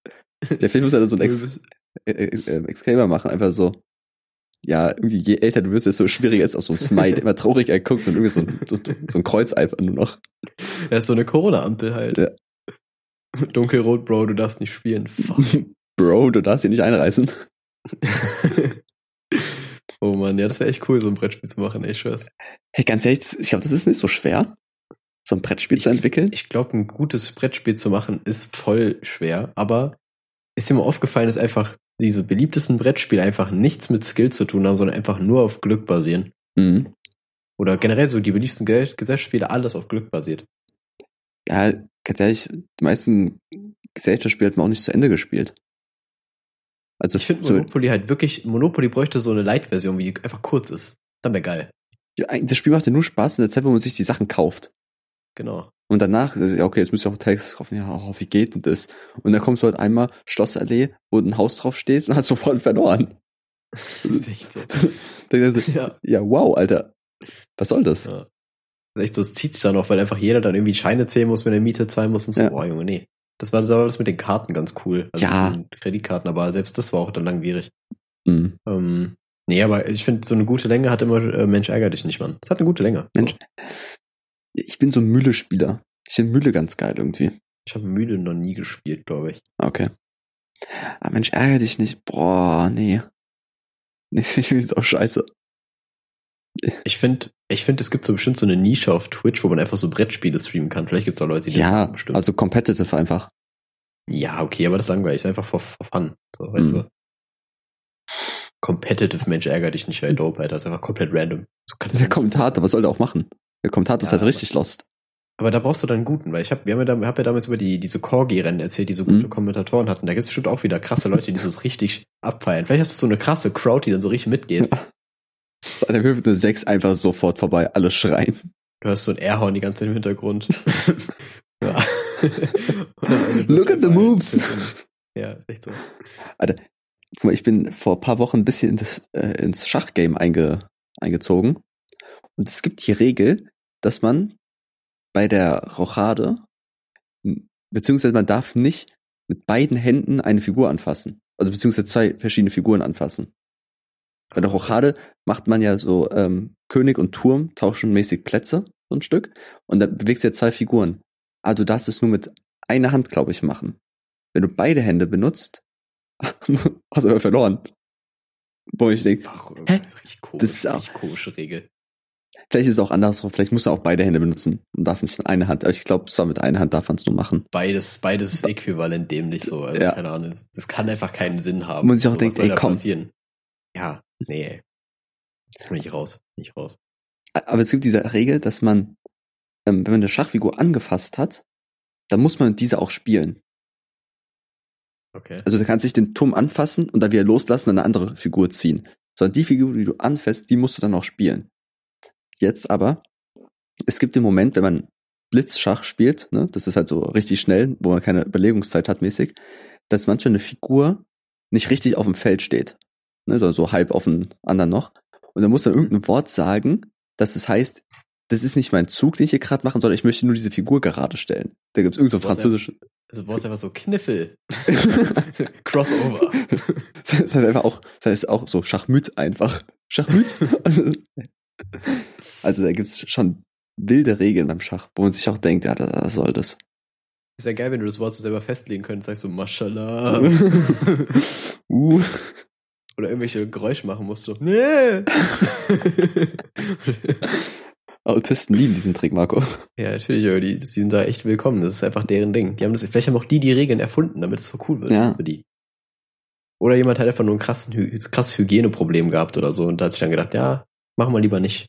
Ja, vielleicht muss er da so ein [LAUGHS] Ex äh, äh, Exclaimer machen, einfach so. Ja, irgendwie je älter du wirst, desto schwieriger ist auch so ein Smile, immer trauriger guckt und irgendwie so ein, so, so ein Kreuz einfach nur noch. Ja, ist so eine Corona-Ampel halt. Ja. Dunkelrot, Bro, du darfst nicht spielen. Fuck. [LAUGHS] Bro, du darfst hier nicht einreißen. Oh man, ja, das wäre echt cool, so ein Brettspiel zu machen, ey, schwör's. Hey, ganz ehrlich, ich glaube, das ist nicht so schwer, so ein Brettspiel ich, zu entwickeln. Ich glaube, ein gutes Brettspiel zu machen ist voll schwer, aber ist mir aufgefallen, dass einfach diese beliebtesten Brettspiele einfach nichts mit Skill zu tun haben, sondern einfach nur auf Glück basieren. Mhm. Oder generell so die beliebtesten Gesellschaftsspiele alles auf Glück basiert. Ja, ganz ehrlich, die meisten Gesellschaftsspiele hat man auch nicht zu Ende gespielt. Also ich finde Monopoly halt wirklich, Monopoly bräuchte so eine Light-Version, wie die einfach kurz ist. Dann wäre geil. Das Spiel macht ja nur Spaß in der Zeit, wo man sich die Sachen kauft. Genau. Und danach, okay, jetzt müsst ihr auch Text kaufen, ja, oh, wie geht denn das? Und dann kommst du halt einmal Schlossallee, wo ein Haus drauf stehst und hast [LAUGHS] sofort verloren. das ist echt so. [LAUGHS] ja. ja, wow, Alter. Was soll das? Ja. Das, echt, das zieht sich dann noch, weil einfach jeder dann irgendwie Scheine zählen muss, wenn er Miete zahlen muss und so, ja. oh Junge, nee. Das war, das war das mit den Karten ganz cool. Also ja. Kreditkarten, aber selbst das war auch dann langwierig. Mhm. Ähm, nee, aber ich finde, so eine gute Länge hat immer äh, Mensch ärger dich nicht, Mann. Das hat eine gute Länge. Mensch. Ich bin so ein Mühle-Spieler. Ich finde Mühle ganz geil irgendwie. Ich habe Mühle noch nie gespielt, glaube ich. Okay. Aber Mensch, ärger dich nicht. Boah, nee. [LAUGHS] Nee, ich finde auch scheiße. Ich finde, ich finde, es gibt so bestimmt so eine Nische auf Twitch, wo man einfach so Brettspiele streamen kann. Vielleicht gibt es auch Leute, die ja, das bestimmt. also competitive einfach. Ja, okay, aber das ist langweilig. Einfach for, for fun. So, weißt mhm. du? Competitive Mensch ärgert dich nicht, weil dope, Alter. Das ist einfach komplett random. So der Kommentator, was soll der auch machen? Der Kommentator ja, ist halt richtig lost. Aber da brauchst du dann einen guten, weil ich habe, wir haben ja, da, hab ja damals über die diese Corgi-Rennen erzählt, die so gute mhm. Kommentatoren hatten. Da gibt es bestimmt auch wieder krasse Leute, die so [LAUGHS] richtig abfeiern. Vielleicht hast du so eine krasse Crowd, die dann so richtig mitgeht. Ja. [LAUGHS] So eine Hüfte 6 einfach sofort vorbei, alle schreien. Du hast so ein Airhorn die ganze Zeit im Hintergrund. [LAUGHS] ja. [LAUGHS] Look at the moves. Ja, ist echt so. Alter, guck mal, ich bin vor ein paar Wochen ein bisschen in das, äh, ins Schachgame einge, eingezogen. Und es gibt die Regel, dass man bei der Rochade, beziehungsweise man darf nicht mit beiden Händen eine Figur anfassen. Also beziehungsweise zwei verschiedene Figuren anfassen. Bei der Rochade macht man ja so ähm, König und Turm tauschen mäßig Plätze, so ein Stück. Und da bewegst du ja zwei Figuren. Aber ah, du darfst es nur mit einer Hand, glaube ich, machen. Wenn du beide Hände benutzt, [LAUGHS] hast du aber verloren. Wo ich denke, das ist richtig komisch, das ist auch, komische Regel. Vielleicht ist es auch andersrum. Vielleicht muss er auch beide Hände benutzen und darf nicht in eine Hand. Aber ich glaube, zwar mit einer Hand darf man es nur machen. Beides, beides [LAUGHS] äquivalent dämlich so. Also, ja. keine Ahnung. Das, kann einfach keinen Sinn haben. Man sich auch so, denkt, ey, komm. Passieren? Ja, nee. Nicht raus. Nicht raus. Aber es gibt diese Regel, dass man, ähm, wenn man eine Schachfigur angefasst hat, dann muss man diese auch spielen. Okay. Also du kannst sich den Turm anfassen und dann wieder loslassen und eine andere Figur ziehen. Sondern die Figur, die du anfasst, die musst du dann auch spielen. Jetzt aber, es gibt den Moment, wenn man Blitzschach spielt, ne, das ist halt so richtig schnell, wo man keine Überlegungszeit hat mäßig, dass manchmal eine Figur nicht richtig auf dem Feld steht, ne, sondern so halb auf dem anderen noch. Und dann muss man irgendein Wort sagen, dass es heißt, das ist nicht mein Zug, den ich hier gerade mache, sondern ich möchte nur diese Figur gerade stellen. Da gibt es irgend so französische. Also wo ist einfach so Kniffel. [LAUGHS] Crossover. Das heißt einfach auch, das heißt auch so Schachmüt einfach. Schachmüt. Also, [LAUGHS] also da gibt es schon wilde Regeln beim Schach, wo man sich auch denkt, ja, was soll das? Es wäre geil, wenn du das Wort so selber festlegen könntest, sagst du Mashallah. [LAUGHS] uh. Oder irgendwelche Geräusche machen musst du. Nee. [LAUGHS] Autisten lieben diesen Trick, Marco. Ja, natürlich, aber die, die sind da echt willkommen. Das ist einfach deren Ding. Die haben das, vielleicht haben auch die die Regeln erfunden, damit es so cool wird ja. für die. Oder jemand hat einfach nur ein krasses, krasses Hygieneproblem gehabt oder so und da hat sich dann gedacht, ja, Machen wir lieber nicht.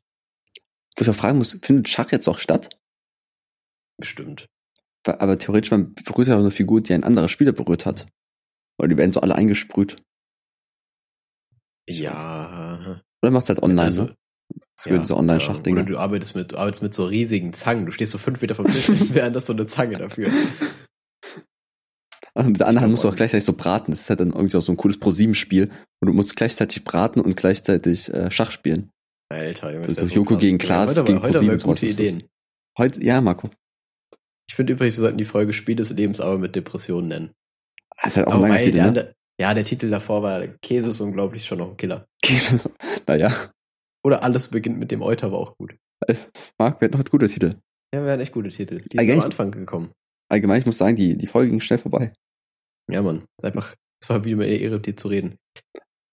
Wo ich auch fragen muss, findet Schach jetzt auch statt? Bestimmt. Aber theoretisch, man berührt ja auch eine Figur, die ein anderer Spieler berührt hat. Oder die werden so alle eingesprüht. Ja. Oder machst du halt online, also, ne? Das ja, diese Online-Schachdinger. Oder du arbeitest mit, du arbeitest mit so riesigen Zangen. Du stehst so fünf Meter vom Tisch, [LAUGHS] während das so eine Zange dafür. Und [LAUGHS] mit der anderen Hand musst du auch gleichzeitig so braten. Das ist halt dann irgendwie auch so ein cooles Pro-7-Spiel. Und du musst gleichzeitig braten und gleichzeitig äh, Schach spielen. Alter, Junge. Das ist Joko krass. gegen Klaas. Heute, gegen heute haben wir gute Ideen. Heute, ja, Marco. Ich finde übrigens, wir sollten die Folge Spiel des Lebens aber mit Depressionen nennen. Das ist halt auch aber ein langer Titel, ne? Ja, der Titel davor war Käse ist unglaublich schon noch ein Killer. [LAUGHS] Käse, naja. Oder alles beginnt mit dem Euter war auch gut. Marc, wir hatten heute gute Titel. Ja, wir hatten echt gute Titel. Die sind am Anfang gekommen. Allgemein, ich muss sagen, die, die Folge ging schnell vorbei. Ja, Mann. Es einfach, es war wie immer Ehre, dir zu reden.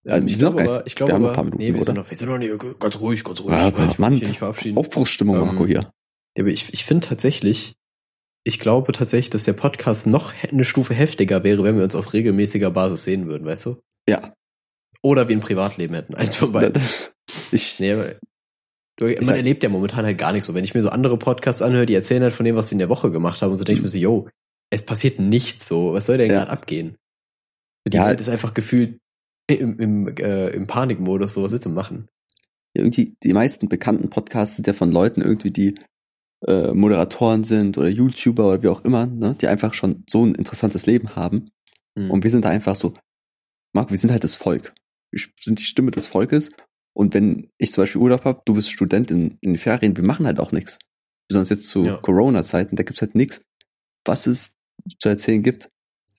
Ähm, ich glaube aber, ich glaube aber, ein paar Minuten, nee, wir sind, noch, wir sind noch nicht, ganz ruhig, ganz ruhig. Ja, ich weiß, ich Mann, nicht verabschieden. Aufbruchsstimmung, ähm, Marco, hier. Ja, aber ich, ich finde tatsächlich, ich glaube tatsächlich, dass der Podcast noch eine Stufe heftiger wäre, wenn wir uns auf regelmäßiger Basis sehen würden, weißt du? Ja. Oder wir ein Privatleben hätten, [LAUGHS] eins von beiden. ich, nee, du, man sag, erlebt ja momentan halt gar nicht so. Wenn ich mir so andere Podcasts anhöre, die erzählen halt von dem, was sie in der Woche gemacht haben, und so denke ich mir so, yo, es passiert nichts so, was soll denn ja. gerade abgehen? Die ja. Welt ist einfach gefühlt im, im, äh, im Panikmodus, so was willst du machen? Ja, irgendwie, die meisten bekannten Podcasts sind ja von Leuten irgendwie, die äh, Moderatoren sind oder YouTuber oder wie auch immer, ne, die einfach schon so ein interessantes Leben haben. Mhm. Und wir sind da einfach so, Marco, wir sind halt das Volk. Wir sind die Stimme des Volkes. Und wenn ich zum Beispiel Urlaub habe, du bist Student in, in den Ferien, wir machen halt auch nichts. Besonders jetzt zu ja. Corona-Zeiten, da gibt's halt nichts, was es zu erzählen gibt.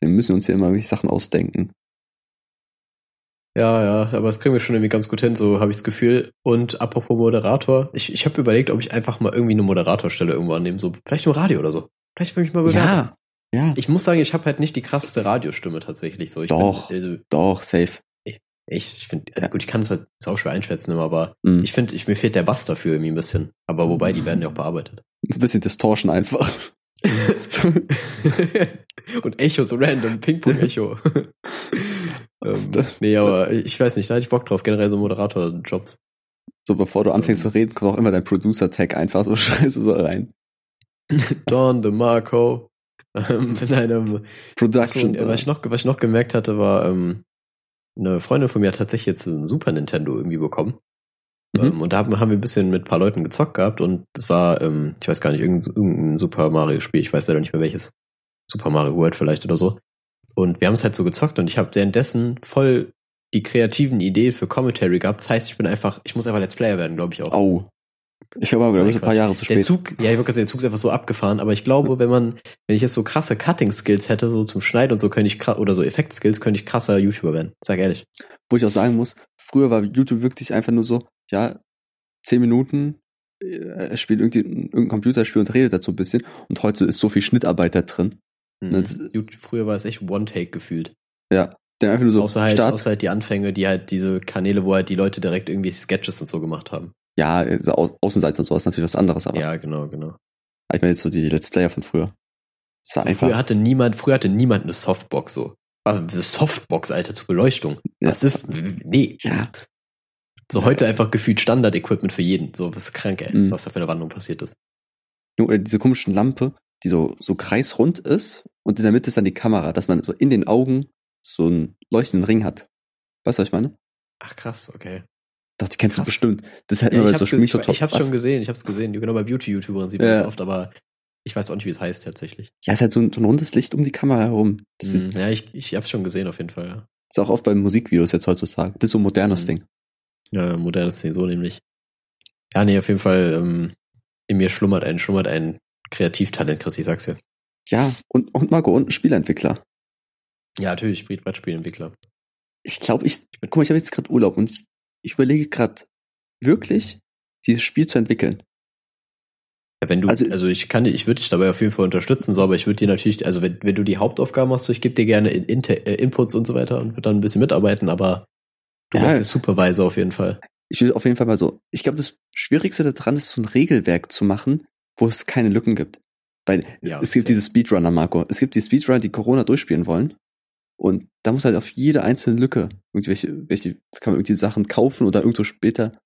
Wir müssen uns ja immer welche Sachen ausdenken. Ja, ja, aber das kriegen wir schon irgendwie ganz gut hin, so habe ich das Gefühl. Und apropos Moderator, ich, ich habe überlegt, ob ich einfach mal irgendwie eine Moderatorstelle irgendwo annehme, so vielleicht im Radio oder so. Vielleicht will ich mal bewerben. Ja, ja. Ich muss sagen, ich habe halt nicht die krasseste Radiostimme tatsächlich. So, ich doch, bin, also, doch, safe. Ich, ich finde, ja. gut, ich kann es halt auch schwer einschätzen, immer, aber mm. ich finde, ich, mir fehlt der Bass dafür irgendwie ein bisschen. Aber wobei, die werden ja auch bearbeitet. Ein bisschen Distortion einfach. [LAUGHS] [LAUGHS] und Echo, so random, Ping-Pong-Echo. [LAUGHS] ähm, [LAUGHS] nee, aber ich weiß nicht, da hätte ich Bock drauf, generell so Moderator-Jobs. So, bevor du anfängst ähm. zu reden, kommt auch immer dein Producer-Tag einfach so [LAUGHS] scheiße so rein. Don DeMarco. Ähm, [LAUGHS] in einem Production. Achso, was, ich noch, was ich noch gemerkt hatte, war, ähm, eine Freundin von mir hat tatsächlich jetzt ein Super Nintendo irgendwie bekommen. Mhm. Ähm, und da haben, haben wir ein bisschen mit ein paar Leuten gezockt gehabt und das war, ähm, ich weiß gar nicht, irgendein, irgendein Super Mario-Spiel, ich weiß leider nicht mehr welches. Super Mario World vielleicht oder so. Und wir haben es halt so gezockt und ich habe währenddessen voll die kreativen Ideen für Commentary gehabt. Das heißt, ich bin einfach, ich muss einfach Let's Player werden, glaube ich auch. Oh. Ich habe aber, ich, ein paar Jahre zu spät. Der Zug, ja, ich würde sagen, der Zug ist einfach so abgefahren, aber ich glaube, wenn man, wenn ich jetzt so krasse Cutting-Skills hätte, so zum Schneiden und so, könnte ich, oder so Effekt-Skills, könnte ich krasser YouTuber werden. Sag ehrlich. Wo ich auch sagen muss, früher war YouTube wirklich einfach nur so, ja, zehn Minuten, äh, er spielt irgendwie irgendein Computerspiel und redet dazu ein bisschen und heute ist so viel Schnittarbeit da drin. Mhm. Früher war es echt One-Take gefühlt. Ja, der einfach nur so außer halt, außer halt die Anfänge, die halt diese Kanäle, wo halt die Leute direkt irgendwie Sketches und so gemacht haben. Ja, also Au Außenseite und so ist natürlich was anderes, aber. Ja, genau, genau. Ich meine jetzt so die Let's Player von früher. Das war einfach. Früher hatte niemand, früher hatte niemand eine Softbox so. Also eine Softbox, Alter, zur Beleuchtung. Ja. Was ist? Nee. Ja. So ja. heute einfach gefühlt Standard-Equipment für jeden. So, was ist krank, ey, mhm. was da für eine Wandlung passiert ist. Oder diese komischen Lampe, die so, so kreisrund ist und in der Mitte ist dann die Kamera, dass man so in den Augen so einen leuchtenden Ring hat. Weißt du, was ich meine? Ach krass, okay. Doch, die kennst krass. du bestimmt. Das ist halt ja, immer so Schmied so top. Ich hab's schon gesehen, ich hab's gesehen. Genau bei Beauty-YouTubern sieht man ja. das oft, aber ich weiß auch nicht, wie es heißt tatsächlich. Ja, es ist halt so ein, so ein rundes Licht um die Kamera herum. Mm, ja, ich, ich hab's schon gesehen auf jeden Fall, ja. Ist auch oft bei Musikvideos jetzt heutzutage. Das ist so ein modernes mm. Ding. Ja, modernes Ding, so nämlich. Ja, nee, auf jeden Fall, ähm, in mir schlummert ein, schlummert ein Kreativtalent, Chris, ich sag's dir. Ja, und, und Marco, und ein Spielentwickler. Ja, natürlich, Brettspielentwickler. Ich glaube, ich, guck mal, ich habe jetzt gerade Urlaub und ich, ich überlege gerade wirklich, dieses Spiel zu entwickeln. Ja, wenn du, also, also ich kann, ich würde dich dabei auf jeden Fall unterstützen, so, aber ich würde dir natürlich, also wenn, wenn du die Hauptaufgaben machst, so, ich gebe dir gerne in, in, äh, Inputs und so weiter und würde dann ein bisschen mitarbeiten, aber du ja, bist der Supervisor auf jeden Fall. Ich will auf jeden Fall mal so, ich glaube, das Schwierigste daran ist, so ein Regelwerk zu machen, wo es keine Lücken gibt. Weil ja, es gibt diese Speedrunner, Marco. Es gibt die Speedrunner, die Corona durchspielen wollen. Und da muss halt auf jede einzelne Lücke irgendwelche, welche, kann man irgendwie Sachen kaufen oder irgendwo später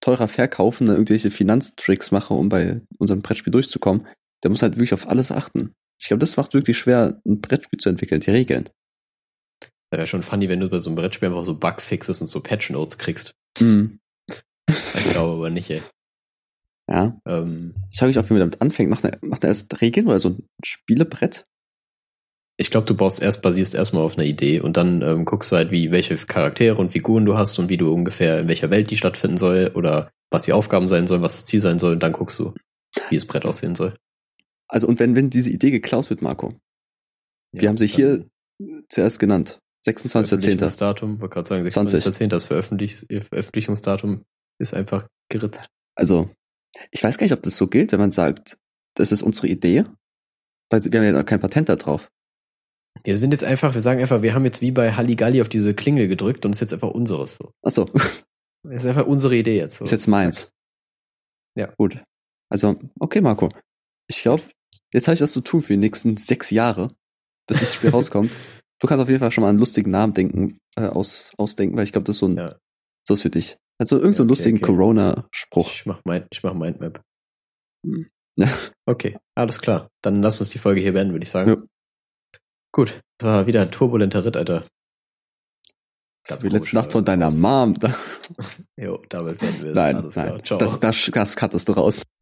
teurer verkaufen, dann irgendwelche Finanztricks machen, um bei unserem Brettspiel durchzukommen. Der muss halt wirklich auf alles achten. Ich glaube, das macht wirklich schwer, ein Brettspiel zu entwickeln, die Regeln. Das wäre schon funny, wenn du bei so einem Brettspiel einfach so Bugfixes und so Patch Notes kriegst. Mhm. ich glaube aber nicht, ey. Ja. Ähm, ich frage mich auch, wie man damit anfängt. Macht er, macht er erst Regeln oder so ein Spielebrett? Ich glaube, du baust erst, basierst erstmal auf einer Idee und dann ähm, guckst du halt, wie, welche Charaktere und Figuren du hast und wie du ungefähr in welcher Welt die stattfinden soll oder was die Aufgaben sein sollen, was das Ziel sein soll und dann guckst du, wie das Brett aussehen soll. Also und wenn, wenn diese Idee geklaut wird, Marco, ja, wir haben sie hier zuerst genannt. 26.10. Das Datum, wollte gerade sagen, 26.10. das Veröffentlich Veröffentlichungsdatum ist einfach geritzt. Also ich weiß gar nicht, ob das so gilt, wenn man sagt, das ist unsere Idee, weil wir haben ja noch kein Patent da drauf. Wir sind jetzt einfach, wir sagen einfach, wir haben jetzt wie bei Halligalli auf diese Klingel gedrückt und es ist jetzt einfach unseres. So. Ach so. Das ist einfach unsere Idee jetzt. So. Ist jetzt meins. Ja. Gut. Also, okay, Marco. Ich glaube, jetzt habe ich was zu tun für die nächsten sechs Jahre, bis das Spiel [LAUGHS] rauskommt. Du kannst auf jeden Fall schon mal einen lustigen Namen denken, äh, aus, ausdenken, weil ich glaube, das ist so ein, ja. so ist für dich. Also irgendeinen so okay, lustigen okay. Corona-Spruch. Ich mach mein, ich mach Mindmap. Hm. Ja. [LAUGHS] Okay, alles klar. Dann lass uns die Folge hier beenden, würde ich sagen. Ja. Gut, das war wieder ein turbulenter Ritt, Alter. Ganz wie letzte Nacht von deiner Mom. [LAUGHS] jo, damit werden wir es. Nein, nein. Das, das, das cuttest du raus.